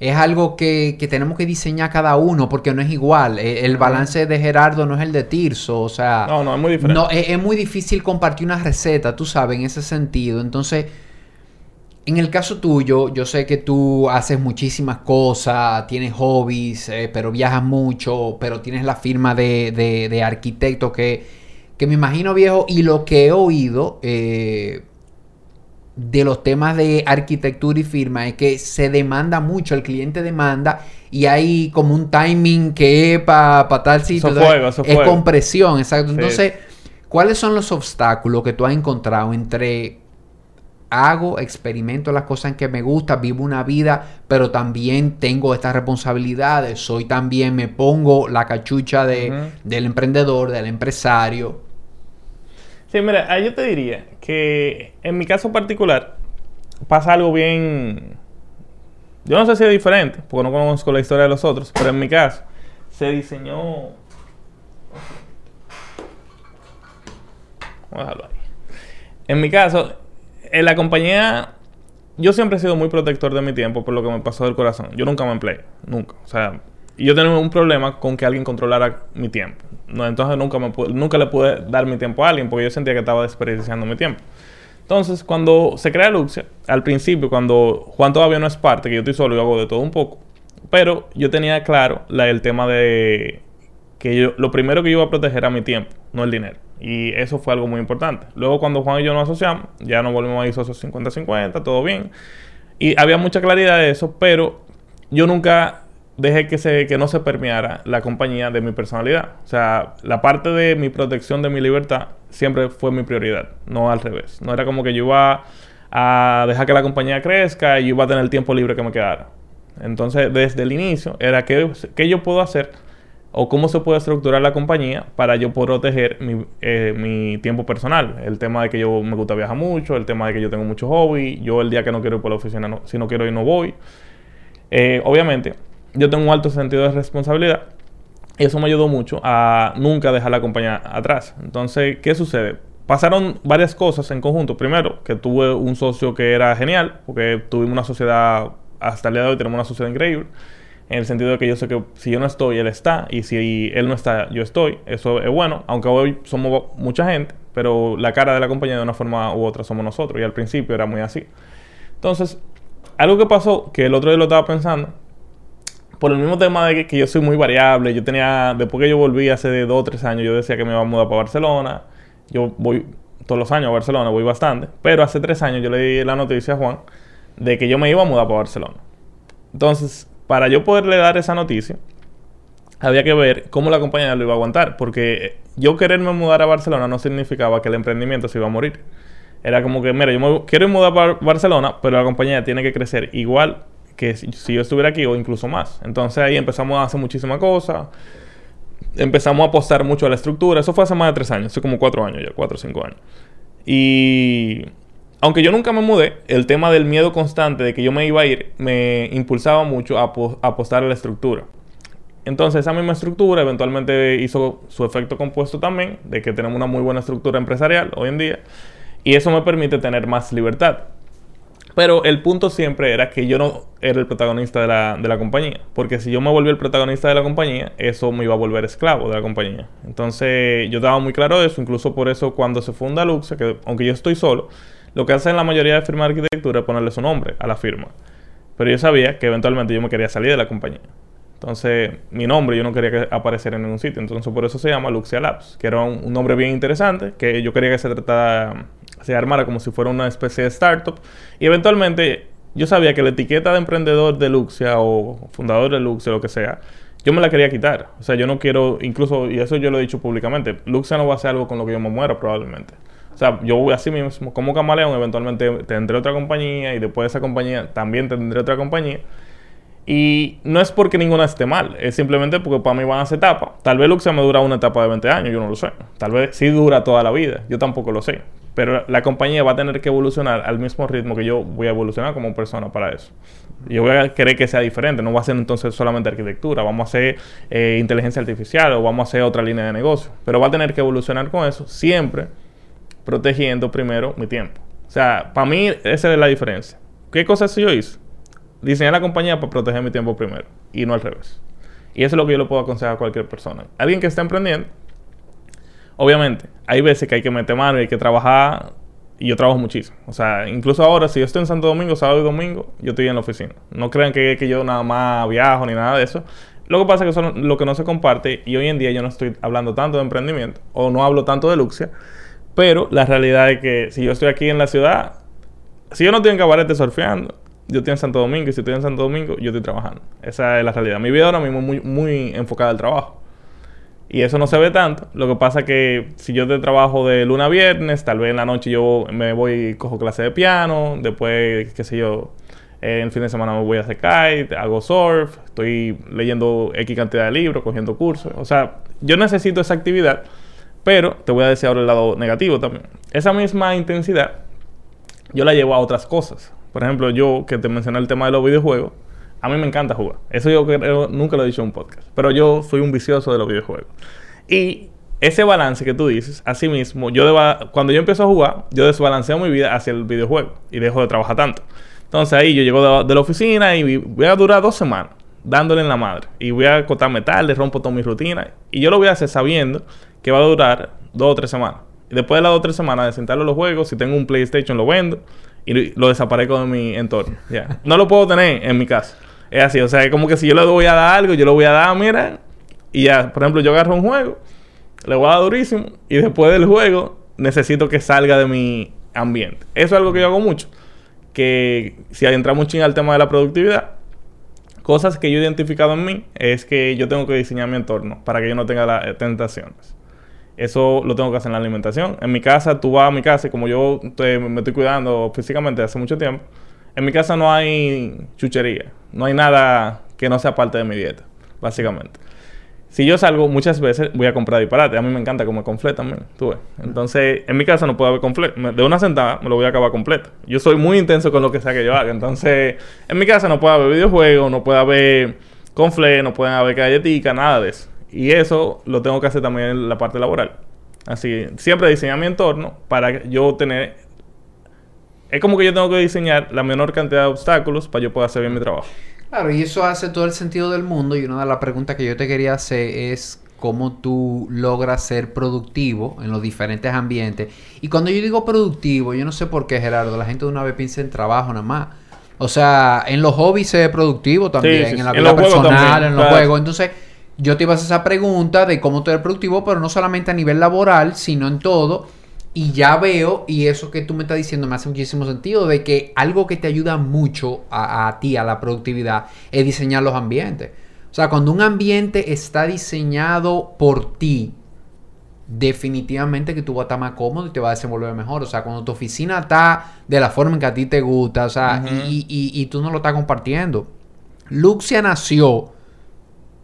es algo que, que tenemos que diseñar cada uno porque no es igual. E, el, balance de Gerardo no es el de Tirso, o sea... No, no, es muy diferente. No, es, es muy difícil compartir una receta, tú sabes, en ese sentido. Entonces... En el caso tuyo, yo sé que tú haces muchísimas cosas, tienes hobbies, eh, pero viajas mucho, pero tienes la firma de, de, de arquitecto que, que, me imagino viejo, y lo que he oído eh, de los temas de arquitectura y firma es que se demanda mucho, el cliente demanda y hay como un timing que es para pa tal sitio. Eso fuego, eso es fuego. compresión, exacto. Sí. Entonces, ¿cuáles son los obstáculos que tú has encontrado entre hago, experimento las cosas en que me gusta, vivo una vida, pero también tengo estas responsabilidades, soy también, me pongo la cachucha de, del emprendedor, del empresario. Sí, mira, yo te diría que en mi caso particular pasa algo bien... Yo no sé si es diferente, porque no conozco la historia de los otros, pero en mi caso se diseñó... Vamos a dejarlo ahí. En mi caso, en la compañía, yo siempre he sido muy protector de mi tiempo por lo que me pasó del corazón. Yo nunca me empleé, nunca. O sea, yo tenía un problema con que alguien controlara mi tiempo. No, entonces nunca, me pu- nunca le pude dar mi tiempo a alguien porque yo sentía que estaba desperdiciando mi tiempo. Entonces, cuando se crea Luxia, al principio, cuando Juan todavía no es parte, que yo estoy solo y hago de todo un poco, pero yo tenía claro la, el tema de que yo, lo primero que yo iba a proteger era mi tiempo, no el dinero. Y eso fue algo muy importante. Luego, cuando Juan y yo nos asociamos, ya nos volvimos a ir socios 50-50, todo bien. Y había mucha claridad de eso, pero yo nunca dejé que, se, que no se permeara la compañía de mi personalidad. O sea, la parte de mi protección de mi libertad siempre fue mi prioridad, no al revés. No era como que yo iba a dejar que la compañía crezca y yo iba a tener el tiempo libre que me quedara. Entonces, desde el inicio, era qué, qué yo puedo hacer o cómo se puede estructurar la compañía para yo proteger mi, eh, mi tiempo personal. El tema de que yo me gusta viajar mucho, el tema de que yo tengo mucho hobby, yo el día que no quiero ir por la oficina, no- si no quiero ir no voy. Eh, obviamente, yo tengo un alto sentido de responsabilidad y eso me ayudó mucho a nunca dejar la compañía atrás. Entonces, ¿qué sucede? Pasaron varias cosas en conjunto. Primero, que tuve un socio que era genial, porque tuvimos una sociedad, hasta el día de hoy tenemos una sociedad increíble, en el sentido de que yo sé que si yo no estoy, él está, y si él no está, yo estoy. Eso es bueno, aunque hoy somos mucha gente, pero la cara de la compañía de una forma u otra somos nosotros, y al principio era muy así. Entonces, algo que pasó, que el otro día lo estaba pensando, por el mismo tema de que, yo soy muy variable, yo tenía, después que yo volví hace dos o tres años, yo decía que me iba a mudar para Barcelona, yo voy todos los años a Barcelona, voy bastante, pero hace tres años yo le di la noticia a Juan de que yo me iba a mudar para Barcelona. Entonces, para yo poderle dar esa noticia, había que ver cómo la compañía lo iba a aguantar, porque yo quererme mudar a Barcelona no significaba que el emprendimiento se iba a morir. Era como que, mira, yo me quiero mudar para Barcelona, pero la compañía tiene que crecer igual que si, si yo estuviera aquí o incluso más. Entonces ahí empezamos a hacer muchísimas cosas. Empezamos a apostar mucho a la estructura. Eso fue hace más de tres años, hace como cuatro años ya, cuatro o cinco años. Y aunque yo nunca me mudé, el tema del miedo constante de que yo me iba a ir me impulsaba mucho a, apo- a apostar a la estructura. Entonces esa misma estructura eventualmente hizo su efecto compuesto también, de que tenemos una muy buena estructura empresarial hoy en día, y eso me permite tener más libertad. Pero el punto siempre era que yo no era el protagonista de la, compañía. Porque si yo me volví el protagonista de la compañía, eso me iba a volver esclavo de la compañía. Entonces yo estaba muy claro eso. Incluso por eso cuando se funda Luxa, que aunque yo estoy solo, lo que hacen la mayoría de firmas de arquitectura es ponerle su nombre a la firma. Pero yo sabía que eventualmente yo me quería salir de la compañía. Entonces, mi nombre yo no quería que apareciera en ningún sitio. Entonces, por eso se llama Luxia Labs, que era un, nombre bien interesante, que yo quería que se tratara, se armara como si fuera una especie de startup. Y eventualmente, yo sabía que la etiqueta de emprendedor de Luxia o fundador de Luxia, lo que sea, yo me la quería quitar. O sea, yo no quiero, incluso, y eso yo lo he dicho públicamente, Luxia no va a ser algo con lo que yo me muera probablemente. O sea, yo voy así mismo, como camaleón, eventualmente tendré otra compañía y después de esa compañía también tendré otra compañía. Y no es porque ninguna esté mal, es simplemente porque para mí van a ser etapas. Tal vez Luxia me dura una etapa de 20 años, yo no lo sé. Tal vez sí dura toda la vida, yo tampoco lo sé. Pero la compañía va a tener que evolucionar al mismo ritmo que yo voy a evolucionar como persona para eso. Yo voy a querer que sea diferente. No va a ser entonces solamente arquitectura. Vamos a hacer eh, inteligencia artificial o vamos a hacer otra línea de negocio. Pero va a tener que evolucionar con eso, siempre protegiendo primero mi tiempo. O sea, para mí esa es la diferencia. ¿Qué cosas yo hice? Diseñar la compañía para proteger mi tiempo primero y no al revés. Y eso es lo que yo le puedo aconsejar a cualquier persona. Alguien que está emprendiendo, obviamente, hay veces que hay que meter mano y hay que trabajar. Y yo trabajo muchísimo. O sea, incluso ahora, si yo estoy en Santo Domingo, sábado y domingo, yo estoy en la oficina. No crean que, que yo nada más viajo ni nada de eso. Lo que pasa es que son lo que no se comparte. Y hoy en día yo no estoy hablando tanto de emprendimiento. O no hablo tanto de Luxia. Pero la realidad es que si yo estoy aquí en la ciudad, si yo no estoy en Cabarete surfeando, yo estoy en Santo Domingo y si estoy en Santo Domingo, yo estoy trabajando. Esa es la realidad. Mi vida ahora mismo es muy, muy enfocada al trabajo. Y eso no se ve tanto. Lo que pasa es que si yo trabajo de luna a viernes, tal vez en la noche yo me voy y cojo clase de piano, después, qué sé yo, en el fin de semana me voy a hacer kite, hago surf, estoy leyendo X cantidad de libros, cogiendo cursos. O sea, yo necesito esa actividad, pero te voy a decir ahora el lado negativo también. Esa misma intensidad yo la llevo a otras cosas. Por ejemplo, yo que te mencioné el tema de los videojuegos, a mí me encanta jugar. Eso yo creo, nunca lo he dicho en un podcast. Pero yo soy un vicioso de los videojuegos. Y ese balance que tú dices, así mismo, yo cuando yo empiezo a jugar, yo desbalanceo mi vida hacia el videojuego y dejo de trabajar tanto. Entonces ahí yo llego de, la oficina y voy a durar dos semanas dándole en la madre. Y voy a acotarme tarde, rompo toda mi rutina. Y yo lo voy a hacer sabiendo que va a durar dos o tres semanas. Y después de las dos o tres semanas de sentarlo los juegos, si tengo un PlayStation lo vendo y lo desaparezco de mi entorno. Ya. No lo puedo tener en mi casa. Es así, o sea, es como que si yo le voy a dar algo, yo lo voy a dar, mira, y ya, por ejemplo, yo agarro un juego, le voy a dar durísimo, y después del juego necesito que salga de mi ambiente. Eso es algo que yo hago mucho. Que si adentramos mucho en el tema de la productividad, cosas que yo he identificado en mí es que yo tengo que diseñar mi entorno para que yo no tenga las eh, tentaciones. Eso lo tengo que hacer en la alimentación. En mi casa, tú vas a mi casa y como yo me estoy cuidando físicamente hace mucho tiempo, en mi casa no hay chuchería. No hay nada que no sea parte de mi dieta, básicamente. Si yo salgo muchas veces, voy a comprar disparate. A mí me encanta comer conflet también, tú. Entonces, en mi casa no puedo haber conflet. De una sentada me lo voy a acabar completo. Yo soy muy intenso con lo que sea que yo haga. Entonces, en mi casa no puede haber videojuegos, no puede haber conflet, no pueden haber galletica, nada de eso. Y eso lo tengo que hacer también en la parte laboral. Así, siempre diseñar mi entorno para yo tener... Es como que yo tengo que diseñar la menor cantidad de obstáculos para yo poder hacer bien mi trabajo. Claro, y eso hace todo el sentido del mundo. Y una de las preguntas que yo te quería hacer es cómo tú logras ser productivo en los diferentes ambientes. Y cuando yo digo productivo, yo no sé por qué, Gerardo, la gente de una vez piensa en trabajo nada más. O sea, en los hobbies se ve productivo también, en la vida personal, en los juegos. Entonces yo te iba a hacer esa pregunta de cómo tú eres productivo, pero no solamente a nivel laboral, sino en todo. Y ya veo, y eso que tú me estás diciendo me hace muchísimo sentido, de que algo que te ayuda mucho a, ti, a la productividad, es diseñar los ambientes. O sea, cuando un ambiente está diseñado por ti, definitivamente que tú vas a estar más cómodo y te vas a desenvolver mejor. O sea, cuando tu oficina está de la forma en que a ti te gusta, o sea, y, y, tú no lo estás compartiendo. Luxia nació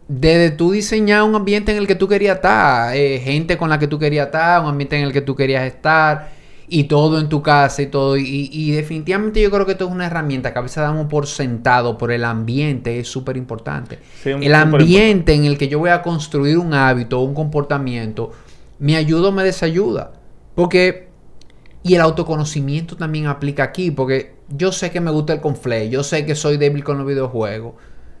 desde tú diseñar un ambiente en el que tú querías estar, eh, gente con la que tú querías estar, un ambiente en el que tú querías estar, y todo en tu casa y todo. Y, definitivamente yo creo que esto es una herramienta que a veces damos por sentado, por el ambiente, es súper importante. el ambiente en el que yo voy a construir un hábito, un comportamiento, me ayuda o me desayuda. Porque, y el autoconocimiento también aplica aquí, porque yo sé que me gusta el conflay, yo sé que soy débil con los videojuegos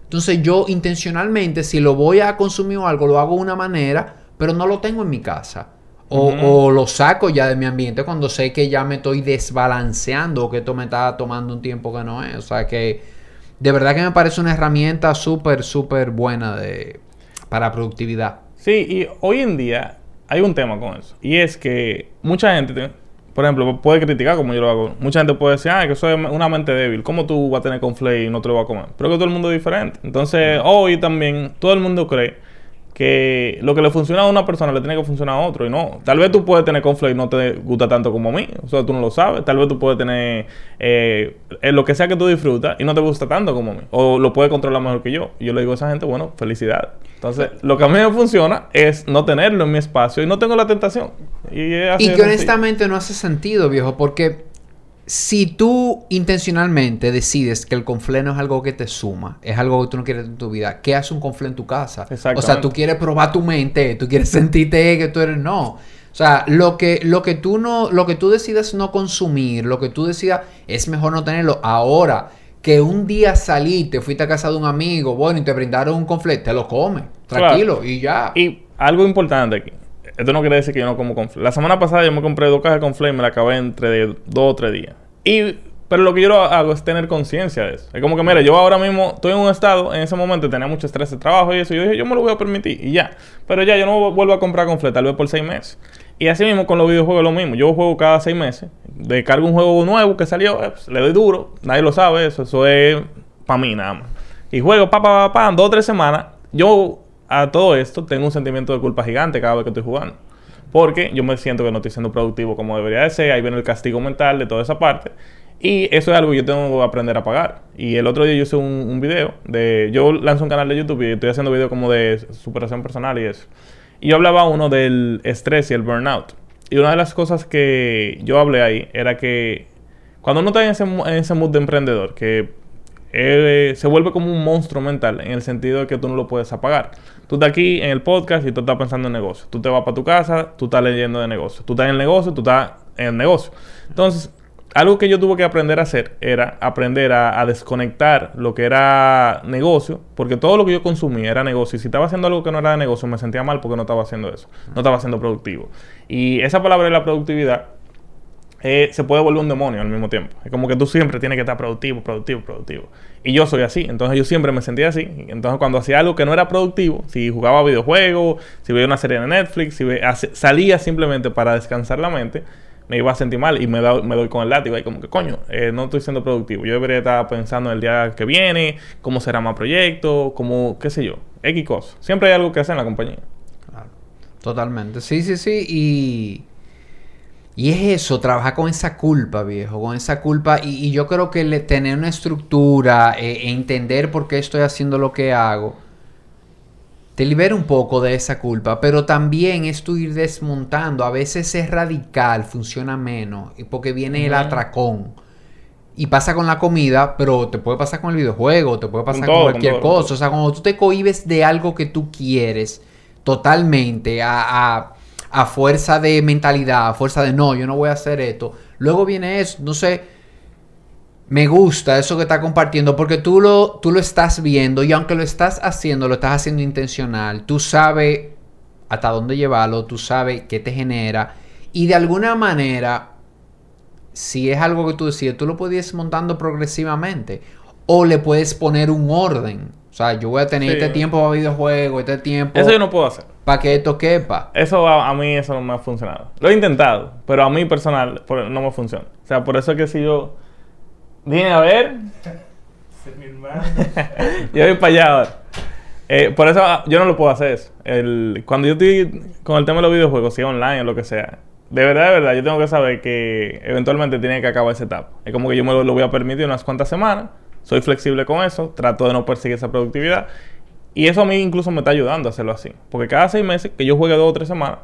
entonces yo intencionalmente, si lo voy a consumir o algo, lo hago de una manera, pero no lo tengo en mi casa. O, lo saco ya de mi ambiente cuando sé que ya me estoy desbalanceando o que esto me está tomando un tiempo que no es. O sea que de verdad que me parece una herramienta súper, súper buena de, para productividad. Sí, y hoy en día hay un tema con eso. Y es que mucha gente por ejemplo, puede criticar como yo lo hago. Mucha gente puede decir, ah, que soy una mente débil. ¿Cómo tú vas a tener conflay y no te lo vas a comer? Pero que todo el mundo es diferente. Entonces, hoy también todo el mundo cree que lo que le funciona a una persona le tiene que funcionar a otro y no. Tal vez tú puedes tener conflicto y no te gusta tanto como a mí, o sea, tú no lo sabes. Tal vez tú puedes tener eh, lo que sea que tú disfrutas y no te gusta tanto como a mí, o lo puedes controlar mejor que yo. Y yo le digo a esa gente, bueno, felicidad. Entonces, lo que a mí me funciona es no tenerlo en mi espacio y no tengo la tentación. Y, y que honestamente no hace sentido, viejo, porque si tú intencionalmente decides que el conflé no es algo que te suma, es algo que tú no quieres en tu vida, ¿qué hace un conflé en tu casa? O sea, tú quieres probar tu mente, tú quieres sentirte que tú eres no. O sea, lo que, lo que tú no, lo que tú decidas no consumir, lo que tú decidas es mejor no tenerlo. Ahora, que un día saliste, fuiste a casa de un amigo, bueno, y te brindaron un conflé, te lo comes, tranquilo, y ya. Y algo importante aquí. Esto no quiere decir que yo no como conflay. La semana pasada yo me compré dos cajas de conflay y me la acabé entre dos o tres días. Y, pero lo que yo hago es tener conciencia de eso. Es como que, mira, yo ahora mismo estoy en un estado, en ese momento tenía mucho estrés de trabajo y eso. Y yo dije, yo me lo voy a permitir y ya. Pero ya, yo no vuelvo a comprar conflay tal vez por seis meses. Y así mismo con los videojuegos lo mismo. Yo juego cada seis meses. Descargo un juego nuevo que salió, eh, pues, le doy duro. Nadie lo sabe, eso, eso es para mí nada más. Y juego, pa, pa, pa, pa, dos o tres semanas. Yo a todo esto tengo un sentimiento de culpa gigante cada vez que estoy jugando. Porque yo me siento que no estoy siendo productivo como debería de ser. Ahí viene el castigo mental de toda esa parte. Y eso es algo que yo tengo que aprender a pagar. Y el otro día yo hice un, video de... Yo lanzo un canal de YouTube y estoy haciendo videos como de superación personal y eso. Y yo hablaba uno del estrés y el burnout. Y una de las cosas que yo hablé ahí era que cuando uno está en ese, en ese mood de emprendedor, que eh, se vuelve como un monstruo mental en el sentido de que tú no lo puedes apagar. Tú estás aquí en el podcast y tú estás pensando en negocio. Tú te vas para tu casa, tú estás leyendo de negocio. Tú estás en el negocio, tú estás en el negocio. Entonces, algo que yo tuve que aprender a hacer era aprender a, desconectar lo que era negocio, porque todo lo que yo consumía era negocio. Y si estaba haciendo algo que no era de negocio, me sentía mal porque no estaba haciendo eso. No estaba siendo productivo. Y esa palabra de la productividad eh, se puede volver un demonio al mismo tiempo. Es como que tú siempre tienes que estar productivo, productivo, productivo. Y yo soy así, entonces yo siempre me sentía así. Entonces cuando hacía algo que no era productivo, si jugaba videojuegos, si veía una serie de Netflix, si salía simplemente para descansar la mente, me iba a sentir mal y me, me doy con el látigo y como que coño, eh, no estoy siendo productivo. Yo debería estar pensando en el día que viene, cómo será más proyecto, cómo, qué sé yo, X cosas. Siempre hay algo que hacer en la compañía. Claro. Totalmente. Sí, sí, sí. Y y es eso, trabajar con esa culpa, viejo, con esa culpa. Y, yo creo que tener una estructura eh, entender por qué estoy haciendo lo que hago, te libera un poco de esa culpa. Pero también es tú ir desmontando. A veces es radical, funciona menos, porque viene el atracón. Y pasa con la comida, pero te puede pasar con el videojuego, te puede pasar con, cualquier cosa. O sea, cuando tú te cohibes de algo que tú quieres totalmente a a fuerza de mentalidad, a fuerza de no, yo no voy a hacer esto. Luego viene eso, no sé, me gusta eso que está compartiendo porque tú lo, tú lo estás viendo y aunque lo estás haciendo, lo estás haciendo intencional, tú sabes hasta dónde llevarlo, tú sabes qué te genera y de alguna manera, si es algo que tú decides, tú lo puedes ir montando progresivamente o le puedes poner un orden. O sea, yo voy a tener este tiempo para videojuegos, este tiempo... Eso yo no puedo hacer para que esto quepa. Eso a, mí eso no me ha funcionado. Lo he intentado, pero a mí personal no me funciona. O sea, por eso es que si yo vine a ver, yo voy para allá ahora. Eh, por eso ah, yo no lo puedo hacer eso. El, cuando yo estoy con el tema de los videojuegos, si online o lo que sea, de verdad, de verdad, yo tengo que saber que eventualmente tiene que acabar esa etapa. Es como que yo me lo voy a permitir unas cuantas semanas, soy flexible con eso, trato de no perseguir esa productividad y eso a mí incluso me está ayudando a hacerlo así. Porque cada seis meses que yo juegue dos o tres semanas,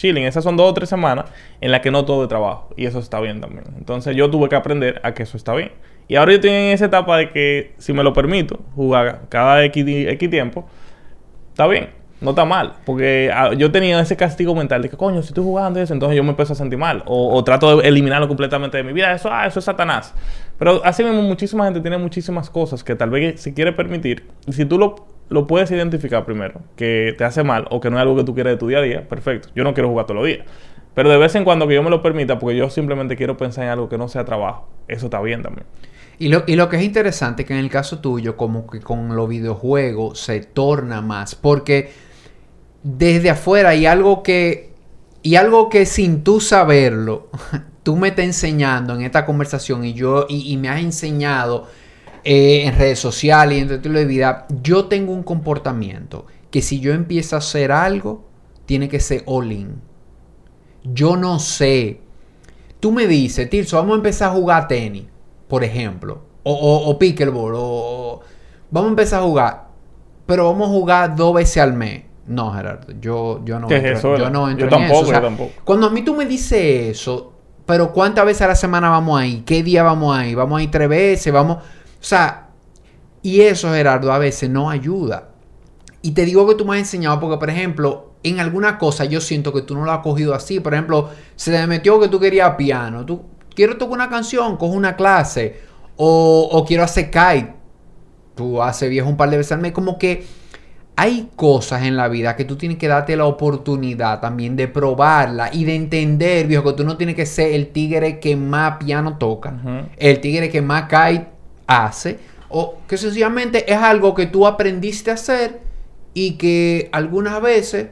chilling, esas son dos o tres semanas en las que no todo de trabajo. Y eso está bien también. Entonces yo tuve que aprender a que eso está bien. Y ahora yo estoy en esa etapa de que, si me lo permito, jugar cada X, tiempo, está bien. No está mal, porque ah, yo tenía ese castigo mental de que, coño, si estoy jugando eso, entonces yo me empiezo a sentir mal. O, trato de eliminarlo completamente de mi vida. Eso, ah, eso es Satanás. Pero así mismo, muchísima gente tiene muchísimas cosas que tal vez se quiere permitir. Y si tú lo lo puedes identificar primero, que te hace mal o que no es algo que tú quieres de tu día a día, perfecto. Yo no quiero jugar todos los días. Pero de vez en cuando que yo me lo permita, porque yo simplemente quiero pensar en algo que no sea trabajo, eso está bien también. Y lo, y lo que es interesante que en el caso tuyo, como que con los videojuegos se torna más, porque desde afuera hay algo que, y algo que sin tú saberlo, tú me estás enseñando en esta conversación y yo, y, y me has enseñado eh, en redes sociales y en tu estilo de vida, yo tengo un comportamiento que si yo empiezo a hacer algo, tiene que ser all in. Yo no sé. Tú me dices, Tirso, vamos a empezar a jugar tenis, por ejemplo. O, o, o pickleball. O, vamos a empezar a jugar. Pero vamos a jugar dos veces al mes. No, Gerardo. Yo, yo no ¿Qué es entro, eso, yo no entro Yo en tampoco, eso. O sea, yo tampoco. Cuando a mí tú me dices eso, pero ¿cuántas veces a la semana vamos ahí? ¿Qué día vamos ahí? ¿Vamos a ir tres veces? Vamos... O sea, y eso, Gerardo, a veces no ayuda. Y te digo que tú me has enseñado porque, por ejemplo, en alguna cosa yo siento que tú no lo has cogido así. Por ejemplo, se te metió que tú querías piano. Tú, quiero tocar una canción, cojo una clase. O, o quiero hacer kite. Tú haces viejo un par de veces al mes. Como que hay cosas en la vida que tú tienes que darte la oportunidad también de probarla y de entender, viejo, que tú no tienes que ser el tigre que más piano toca, el tigre que más kite hace, o que sencillamente es algo que tú aprendiste a hacer y que algunas veces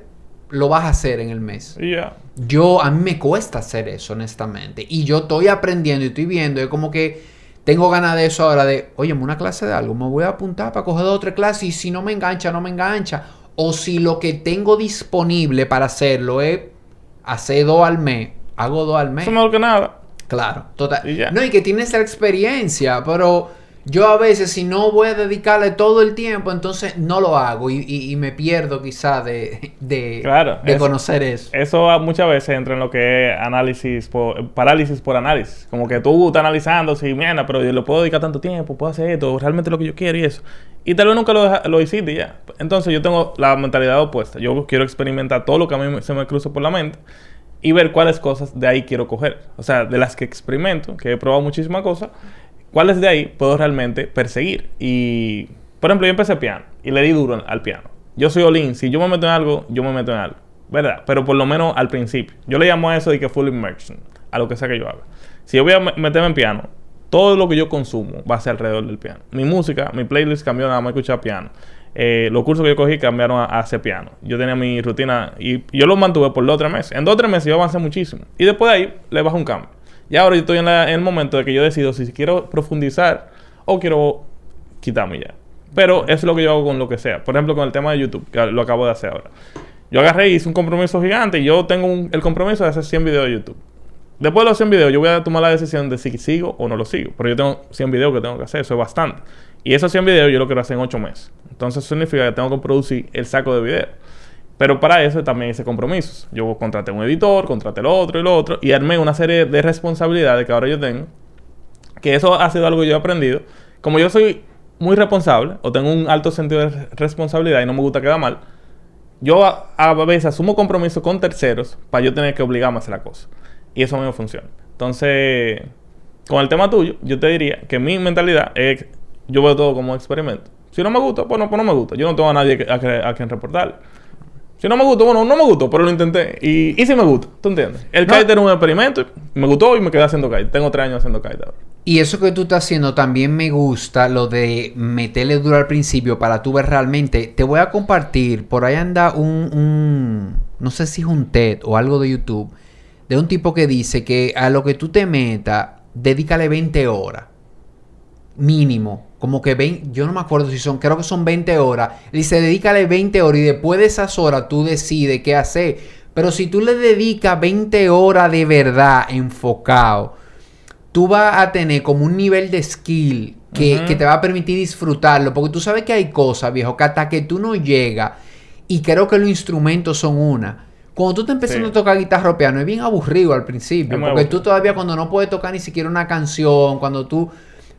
lo vas a hacer en el mes. Y ya. Yo, a mí me cuesta hacer eso, honestamente. Y yo estoy aprendiendo y estoy viendo. Es como que tengo ganas de eso ahora de, oye, una clase de algo. Me voy a apuntar para coger dos o tres clases. Y si no me engancha, no me engancha. O si lo que tengo disponible para hacerlo es hacer dos al mes, hago dos al mes. Eso mejor que nada. Claro, total. No, y que tienes la experiencia, pero yo a veces si no voy a dedicarle todo el tiempo, entonces no lo hago y, y- y me pierdo quizá de, de, Claro, de es- conocer eso. Eso muchas veces entra en lo que es análisis por, parálisis por análisis. Como que tú estás analizando, si mierda, pero yo le puedo dedicar tanto tiempo, puedo hacer esto, realmente lo que yo quiero y eso. Y tal vez nunca lo, lo hiciste y ya. Entonces yo tengo la mentalidad opuesta. Yo quiero experimentar todo lo que a mí me- se me cruza por la mente y ver cuáles cosas de ahí quiero coger. O sea, de las que experimento, que he probado muchísimas cosas, cuáles de ahí puedo realmente perseguir. Y, por ejemplo, yo empecé piano y le di duro al piano. Yo soy Olin, si yo me meto en algo, yo me meto en algo. ¿Verdad? Pero por lo menos al principio. Yo le llamo a eso de que full immersion, a lo que sea que yo haga. Si yo voy a me- meterme en piano, todo lo que yo consumo va a ser alrededor del piano. Mi música, mi playlist cambió nada más escuchar piano. Eh, los cursos que yo cogí cambiaron a, a hacer piano. Yo tenía mi rutina y yo lo mantuve por dos tres meses. En dos o tres meses yo avancé muchísimo. Y después de ahí le bajo un cambio. Y ahora yo estoy en, el momento de que yo decido si quiero profundizar o quiero quitarme ya. Pero eso es lo que yo hago con lo que sea. Por ejemplo, con el tema de YouTube, que lo acabo de hacer ahora. Yo agarré y hice un compromiso gigante y yo tengo un- el compromiso de hacer 100 videos de YouTube. Después de los 100 videos, yo voy a tomar la decisión de si sigo o no lo sigo. Pero yo tengo 100 videos que tengo que hacer, eso es bastante. Y esos 100 videos yo lo quiero hacer en 8 meses. Entonces eso significa que tengo que producir el saco de videos. Pero para eso también hice compromisos. Yo contraté un editor, contraté el otro y lo otro, y armé una serie de responsabilidades que ahora yo tengo. Que eso ha sido algo que yo he aprendido. Como yo soy muy responsable, o tengo un alto sentido de re- responsabilidad y no me gusta quedar mal, yo a, veces asumo compromisos con terceros para yo tener que obligarme a hacer la cosa. Y eso a mí me funciona. Entonces, con el tema tuyo, yo te diría que mi mentalidad es, yo veo todo como experimento. Si no me gusta, pues no, pues me gusta. Yo no tengo a nadie a, a quien reportarle. Si no me gustó, bueno, no me gustó, pero lo intenté. Y, y si me gusta, ¿tú entiendes? El No. kite era un experimento, me gustó y me quedé haciendo kite. Tengo tres años haciendo kite ahora. Y eso que tú estás haciendo también me gusta, lo de meterle duro al principio para tú ver realmente. Te voy a compartir, por ahí anda un, un- no sé si es un TED o algo de YouTube, de un tipo que dice que a lo que tú te metas, dedícale 20 horas. Mínimo. Como que 20, yo no me acuerdo si son, creo que son 20 horas. Dice, dedícale 20 horas y después de esas horas tú decides qué hacer. Pero si tú le dedicas 20 horas de verdad enfocado, tú vas a tener como un nivel de skill que, te va a permitir disfrutarlo. Porque tú sabes que hay cosas, viejo, que hasta que tú no llegas, y creo que los instrumentos son una. Cuando tú estás empezando Sí. a tocar guitarra o piano, es bien aburrido al principio. Porque aburrido. tú todavía cuando no puedes tocar ni siquiera una canción, cuando tú...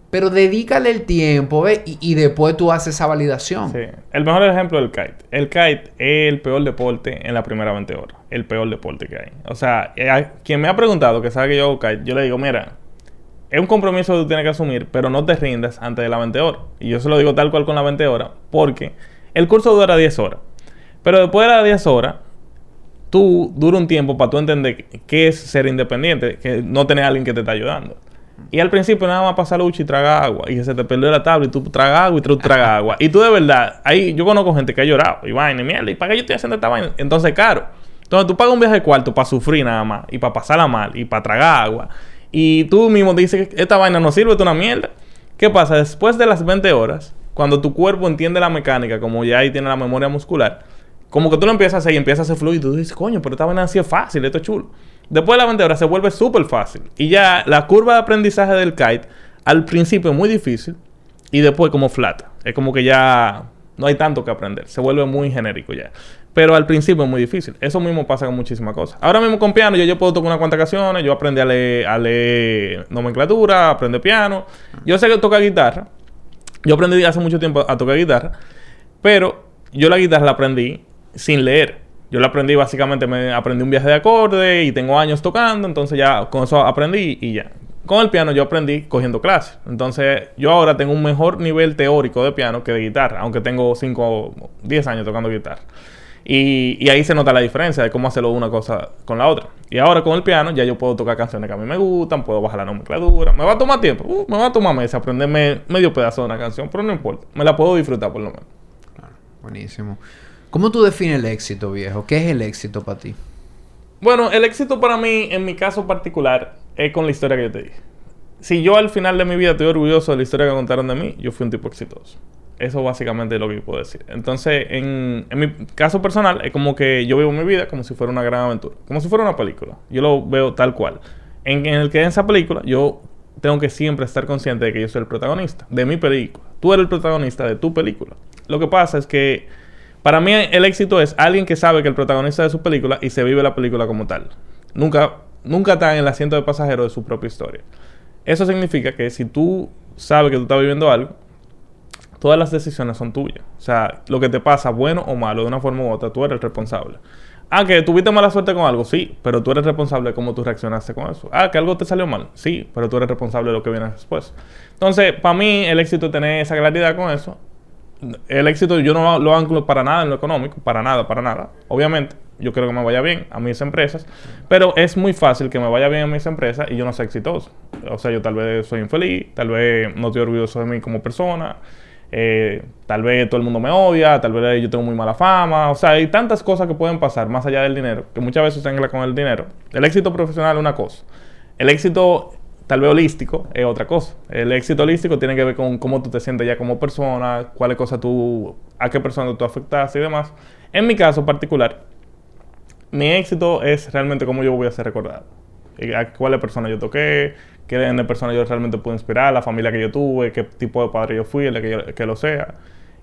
Pero dedícale el tiempo. Y, después tú haces esa validación. Sí. El mejor ejemplo es el kite. El kite es el peor deporte en la primera 20 horas. El peor deporte que hay. O sea, eh, quien me ha preguntado que sabe que yo hago kite, yo le digo, mira, es un compromiso que tú tienes que asumir, pero no te rindas antes de la 20 horas. Y yo se lo digo tal cual con la 20 horas, porque el curso dura 10 horas. Pero después de las 10 horas, tú dura un tiempo para tú entender qué es ser independiente, que no tener a alguien que te está ayudando. Y al principio nada más pasa lucha y traga agua. Y se te perdió la tabla y tú tragas agua y tú tragas agua. Y tú de verdad, ahí yo conozco gente que ha llorado. Y vaina, y mierda, ¿y para qué yo estoy haciendo esta vaina? Entonces, caro. Entonces tú pagas un viaje de cuarto para sufrir nada más. Y para pasarla mal. Y para tragar agua. Y tú mismo dices que esta vaina no sirve, es una mierda. ¿Qué pasa? Después de las 20 horas, cuando tu cuerpo entiende la mecánica, como ya ahí tiene la memoria muscular, como que tú lo empiezas a hacer y empiezas a hacer fluido y tú dices, coño, pero esta vaina así es fácil, esto es chulo. Después de la 20 horas se vuelve súper fácil. Y ya la curva de aprendizaje del kite al principio es muy difícil y después como flat. Es como que ya no hay tanto que aprender. Se vuelve muy genérico ya. Pero al principio es muy difícil. Eso mismo pasa con muchísimas cosas. Ahora mismo con piano yo, yo puedo tocar unas cuantas canciones. Yo aprendí a leer, a leer nomenclatura, aprendí piano. Yo sé que toca guitarra. Yo aprendí hace mucho tiempo a tocar guitarra. Pero yo la guitarra la aprendí sin leer. Yo la aprendí básicamente, me aprendí un viaje de acorde y tengo años tocando. Entonces ya con eso aprendí y ya. Con el piano yo aprendí cogiendo clases. Entonces, yo ahora tengo un mejor nivel teórico de piano que de guitarra, aunque tengo 5 o 10 años tocando guitarra. Y, ahí se nota la diferencia de cómo hacerlo una cosa con la otra. Y ahora con el piano ya yo puedo tocar canciones que a mí me gustan, puedo bajar la nomenclatura. Me va a tomar tiempo, uh, me va a tomar meses aprenderme medio pedazo de una canción, pero no importa. Me la puedo disfrutar por lo menos. Claro, buenísimo. ¿Cómo tú defines el éxito, viejo? ¿Qué es el éxito para ti? Bueno, el éxito para mí, en mi caso particular, es con la historia que yo te dije. Si yo al final de mi vida estoy orgulloso de la historia que contaron de mí, yo fui un tipo exitoso. Eso básicamente es lo que yo puedo decir. Entonces, en, mi caso personal, es como que yo vivo mi vida como si fuera una gran aventura. Como si fuera una película. Yo lo veo tal cual. En, en el que en esa película, yo tengo que siempre estar consciente de que yo soy el protagonista de mi película. Tú eres el protagonista de tu película. Lo que pasa es que para mí el éxito es alguien que sabe que el protagonista de su película y se vive la película como tal. Nunca nunca está en el asiento de pasajero de su propia historia. Eso significa que si tú sabes que tú estás viviendo algo, todas las decisiones son tuyas. O sea, lo que te pasa, bueno o malo, de una forma u otra, tú eres el responsable. Ah, que tuviste mala suerte con algo, sí, pero tú eres responsable de cómo tú reaccionaste con eso. Ah, que algo te salió mal, sí, pero tú eres responsable de lo que viene después. Entonces, para mí, el éxito es tener esa claridad con eso. El éxito yo no lo anclo para nada en lo económico, para nada, para nada, obviamente yo quiero que me vaya bien a mis empresas, pero es muy fácil que me vaya bien a mis empresas y yo no sea exitoso. O sea, yo tal vez soy infeliz, tal vez no estoy orgulloso de mí como persona, eh, tal vez todo el mundo me odia, tal vez yo tengo muy mala fama, o sea, hay tantas cosas que pueden pasar más allá del dinero, que muchas veces se con el dinero. El éxito profesional es una cosa, el éxito tal vez holístico es otra cosa. El éxito holístico tiene que ver con cómo tú te sientes ya como persona, cuáles cosas tú, a qué persona tú afectas y demás. En mi caso particular, mi éxito es realmente cómo yo voy a ser recordado. A cuáles personas yo toqué, qué de personas yo realmente puedo inspirar, la familia que yo tuve, qué tipo de padre yo fui, el que lo sea.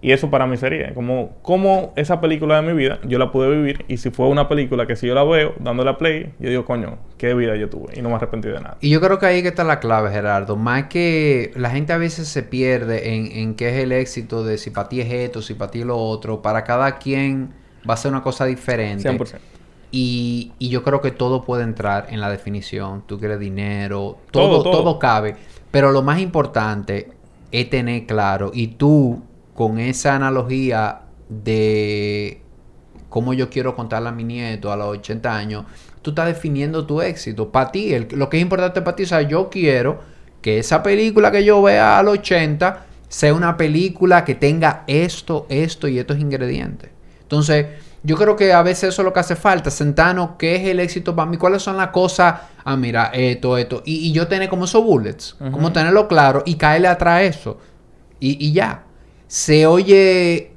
Y eso para mí sería como, como esa película de mi vida yo la pude vivir. Y si fue una película que si yo la veo dándole a play, yo digo, coño, qué vida yo tuve. Y no me arrepentí de nada. Y yo creo que ahí que está la clave, Gerardo. Más que la gente a veces se pierde en, en qué es el éxito de si para ti es esto, si para ti es lo otro. Para cada quien va a ser una cosa diferente. 100%. Y, yo creo que todo puede entrar en la definición. Tú quieres dinero, todo, todo, cabe. Pero lo más importante es tener claro, y tú con esa analogía de cómo yo quiero contarle a mi nieto a los 80 años, tú estás definiendo tu éxito. Para ti, lo que es importante para ti, o sea, yo quiero que esa película que yo vea a los 80 sea una película que tenga esto, esto y estos ingredientes. Entonces, yo creo que a veces eso es lo que hace falta. Sentarnos, ¿qué es el éxito para mí? ¿Cuáles son las cosas? Ah, mira, esto, esto. Y, yo tener como esos bullets, como tenerlo claro y caerle atrás eso. Y, ya. Se oye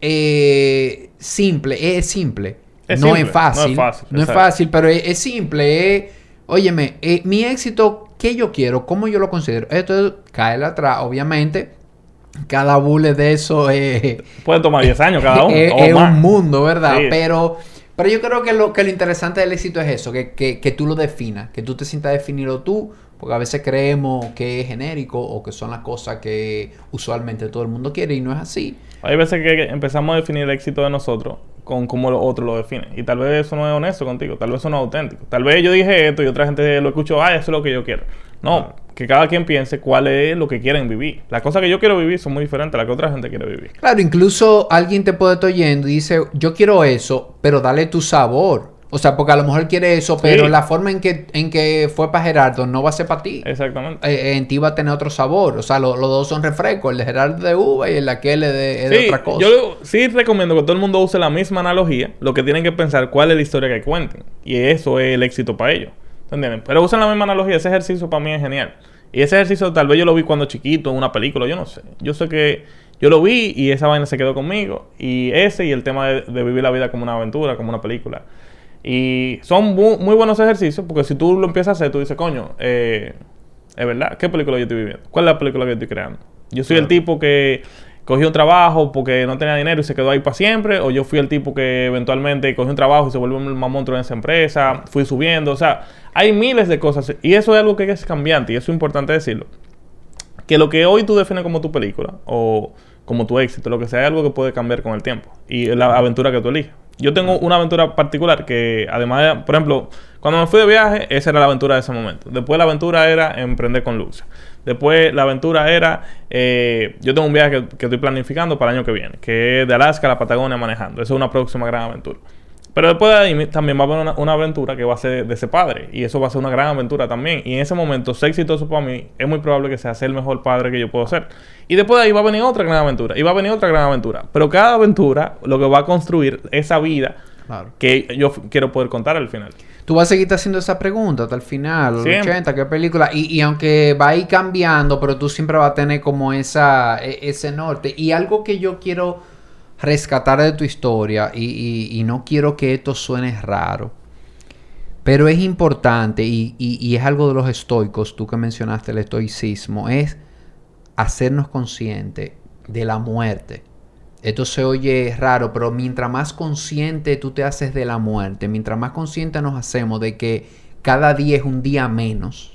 eh, simple, es simple. no, Es fácil, no es fácil. No es fácil, pero es, simple. óyeme, eh, mi éxito, ¿qué yo quiero? ¿Cómo yo lo considero? Esto cae atrás, obviamente cada bullet de eso es... Puede tomar 10 años cada uno. Es, un mundo, ¿verdad? Pero, pero yo creo que lo, que lo interesante del éxito es eso, que, que, que tú lo definas, que tú te sientas definido tú, porque a veces creemos que es genérico o que son las cosas que usualmente todo el mundo quiere y no es así. Hay veces que empezamos a definir el éxito de nosotros con cómo los otros lo definen. Y tal vez eso no es honesto contigo, tal vez eso no es auténtico. Tal vez yo dije esto y otra gente lo escuchó, ah, eso es lo que yo quiero. No, que cada quien piense cuál es lo que quieren vivir. Las cosas que yo quiero vivir son muy diferentes a las que otra gente quiere vivir. Claro, incluso alguien te puede estar oyendo y dice, yo quiero eso, pero dale tu sabor. O sea, porque a lo mejor quiere eso, pero la forma en que, en que fue para Gerardo no va a ser para ti. Exactamente. Eh, en ti va a tener otro sabor. O sea, los dos son refrescos. El de Gerardo de uva y el de aquel es de, otra cosa. Yo sí recomiendo que todo el mundo use la misma analogía. Lo que tienen que pensar cuál es la historia que cuenten. Y eso es el éxito para ellos. ¿Entienden? Pero usen la misma analogía. Ese ejercicio para mí es genial. Y ese ejercicio tal vez yo lo vi cuando chiquito en una película. Yo no sé. Yo sé que Yo lo vi y esa vaina se quedó conmigo. Y ese y el tema de, vivir la vida como una aventura, como una película. Y son muy, buenos ejercicios porque si tú lo empiezas a hacer, tú dices, coño, eh, es verdad, ¿qué película yo estoy viviendo? ¿Cuál es la película que yo estoy creando? Yo soy el tipo que cogió un trabajo porque no tenía dinero y se quedó ahí para siempre, o yo fui el tipo que eventualmente cogió un trabajo y se volvió un monstruo en esa empresa, fui subiendo, o sea, hay miles de cosas y eso es algo que es cambiante y eso es importante decirlo. Que lo que hoy tú defines como tu película o como tu éxito, lo que sea, es algo que puede cambiar con el tiempo y la aventura que tú eliges. Yo tengo una aventura particular que además, por ejemplo, cuando me fui de viaje, esa era la aventura de ese momento. Después la aventura era emprender con Luxa. Después la aventura era, eh, yo tengo un viaje que, estoy planificando para el año que viene, que es de Alaska a la Patagonia manejando. Esa es una próxima gran aventura. Pero después de ahí también va a haber una, aventura que va a ser de ese padre. Y eso va a ser una gran aventura también. Y en ese momento, ser exitoso para mí, es muy probable que sea ser el mejor padre que yo puedo ser. Y después de ahí va a venir otra gran aventura. Y va a venir otra gran aventura. Pero cada aventura lo que va a construir esa vida que yo quiero poder contar al final. Tú vas a seguir haciendo esa pregunta hasta el final, los 80, qué película. Y, aunque va a ir cambiando, pero tú siempre vas a tener como esa, e, ese norte. Y algo que yo quiero rescatar de tu historia, y, no quiero que esto suene raro, pero es importante, y, es algo de los estoicos, tú que mencionaste el estoicismo, es hacernos conscientes de la muerte. Esto se oye raro, pero mientras más consciente tú te haces de la muerte, mientras más consciente nos hacemos de que cada día es un día menos,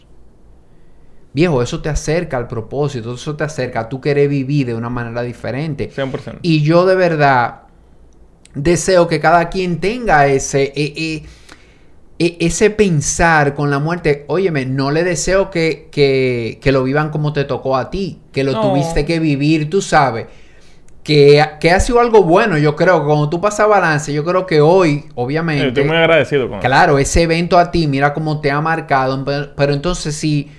viejo, eso te acerca al propósito, eso te acerca a tú querer vivir de una manera diferente. 100%. Y yo de verdad deseo que cada quien tenga ese... E, e, e, ese pensar con la muerte, óyeme, no le deseo que, que, lo vivan como te tocó a ti, que lo tuviste que vivir, tú sabes que, ha sido algo bueno, yo creo, cuando tú pasas balance, yo creo que hoy, obviamente... Estoy muy agradecido con Claro, ese evento a ti, mira cómo te ha marcado, pero, entonces si...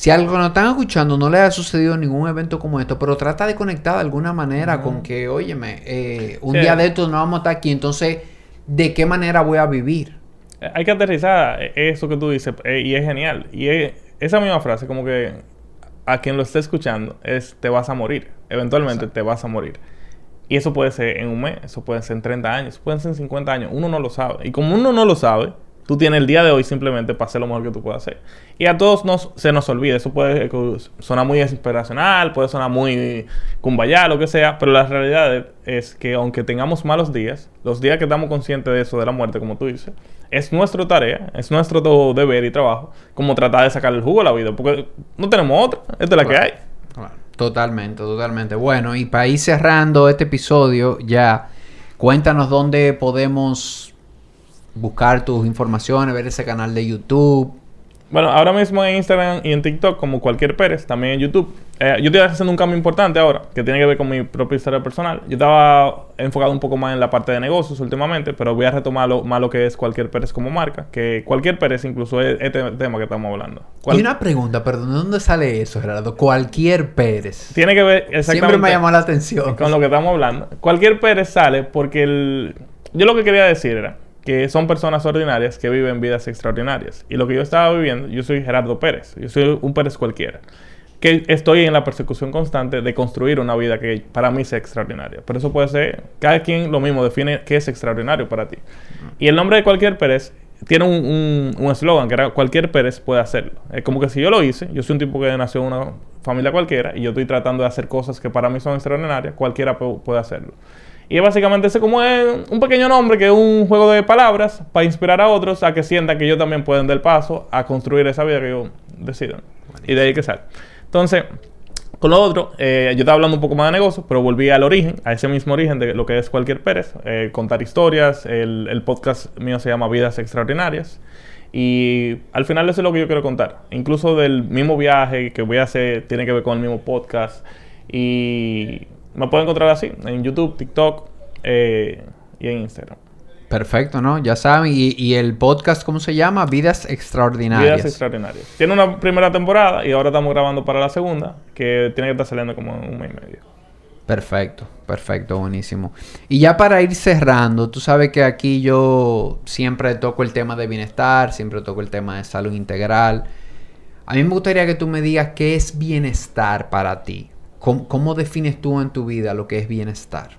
Si algo no están escuchando, no le ha sucedido ningún evento como esto, pero trata de conectar de alguna manera con que, óyeme, eh, un día de estos no vamos a estar aquí, entonces, ¿de qué manera voy a vivir? Hay que aterrizar eso que tú dices, eh, y es genial. Y esa misma frase, como que a quien lo esté escuchando es te vas a morir. Eventualmente te vas a morir. Y eso puede ser en un mes, eso puede ser en 30 años, pueden ser en 50 años. Uno no lo sabe. Y como uno no lo sabe, tú tienes el día de hoy simplemente para hacer lo mejor que tú puedas hacer. Y a todos nos, se nos olvida. Eso puede sonar muy inspiracional, puede sonar muy cumbaya, lo que sea. Pero la realidad es que aunque tengamos malos días, los días que estamos conscientes de eso, de la muerte, como tú dices, es nuestra tarea, es nuestro deber y trabajo, como tratar de sacar el jugo a la vida, porque no tenemos otra, esta es la que hay. Totalmente, totalmente. Bueno, y para ir cerrando este episodio, ya cuéntanos dónde podemos buscar tus informaciones, ver ese canal de YouTube, bueno, ahora mismo en Instagram y en TikTok, como cualquier Pérez, también en YouTube. Eh, yo estoy haciendo un cambio importante ahora, que tiene que ver con mi propia historia personal. Yo estaba enfocado un poco más en la parte de negocios últimamente, pero voy a retomar lo, más lo que es cualquier Pérez como marca, que cualquier Pérez incluso es este tema que estamos hablando. Y una pregunta, perdón, ¿de dónde sale eso, Gerardo? Cualquier Pérez. Tiene que ver exactamente... Siempre me llamó la atención. Con lo que estamos hablando. Cualquier Pérez sale porque el... Yo lo que quería decir era que son personas ordinarias que viven vidas extraordinarias. Y lo que yo estaba viviendo, yo soy Gerardo Pérez, yo soy un Pérez cualquiera, que estoy en la persecución constante de construir una vida que para mí sea extraordinaria. Pero eso puede ser, cada quien lo mismo define qué es extraordinario para ti. Y el nombre de cualquier Pérez tiene un eslogan que era cualquier Pérez puede hacerlo. Es como que si yo lo hice, yo soy un tipo que nació en una familia cualquiera y yo estoy tratando de hacer cosas que para mí son extraordinarias, cualquiera puede hacerlo. Y básicamente ese como es un pequeño nombre que es un juego de palabras para inspirar a otros a que sientan que ellos también pueden dar paso a construir esa vida que ellos decidan. Y de ahí que sale. Entonces, con lo otro, eh, yo estaba hablando un poco más de negocios, pero volví al origen, a ese mismo origen de lo que es cualquier Pérez, eh, contar historias. El, el, podcast mío se llama Vidas Extraordinarias. Y al final eso es lo que yo quiero contar. Incluso del mismo viaje que voy a hacer, tiene que ver con el mismo podcast. Y me pueden encontrar así, en YouTube, TikTok eh, y en Instagram. Perfecto, ¿no? Ya saben. Y, el podcast, ¿cómo se llama? Vidas Extraordinarias. Vidas Extraordinarias. Tiene una primera temporada y ahora estamos grabando para la segunda, que tiene que estar saliendo como en un mes y medio. Perfecto, perfecto, buenísimo. Y ya para ir cerrando, tú sabes que aquí yo siempre toco el tema de bienestar, siempre toco el tema de salud integral. A mí me gustaría que tú me digas qué es bienestar para ti. ¿Cómo, defines tú en tu vida lo que es bienestar?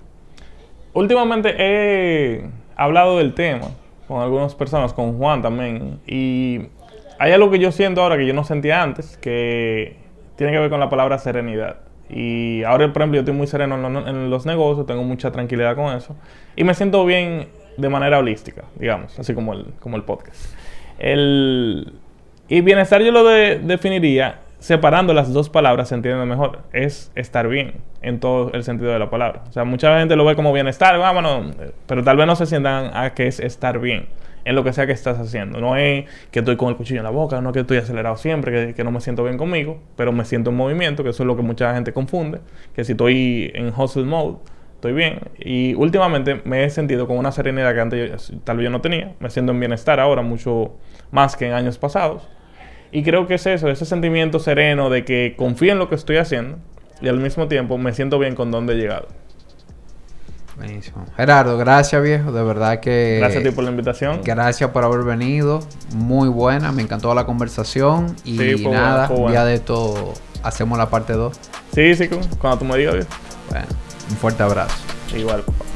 Últimamente he hablado del tema con algunas personas, con Juan también, y hay algo que yo siento ahora que yo no sentía antes, que tiene que ver con la palabra serenidad. Y ahora, por ejemplo, yo estoy muy sereno en, los negocios, tengo mucha tranquilidad con eso. Y me siento bien de manera holística, digamos, así como el, como el podcast. El, y bienestar yo lo definiría separando las dos palabras se entiende mejor. Es estar bien en todo el sentido de la palabra. O sea, mucha gente lo ve como bienestar, vámonos, pero tal vez no se sientan a que es estar bien en lo que sea que estás haciendo. No es que estoy con el cuchillo en la boca, no es que estoy acelerado siempre, que, no me siento bien conmigo, pero me siento en movimiento, que eso es lo que mucha gente confunde, que si estoy en hustle mode, estoy bien. Y últimamente me he sentido con una serenidad que antes tal vez yo no tenía. Me siento en bienestar ahora mucho más que en años pasados. Y creo que es eso, ese sentimiento sereno de que confío en lo que estoy haciendo y al mismo tiempo me siento bien con dónde he llegado. Buenísimo. Gerardo, gracias viejo, de verdad que... Gracias a ti por la invitación. Gracias por haber venido, muy buena, me encantó la conversación y nada, ya de esto hacemos la parte 2. Sí, sí, cuando tú me digas, viejo. Bueno, un fuerte abrazo. Igual, papá.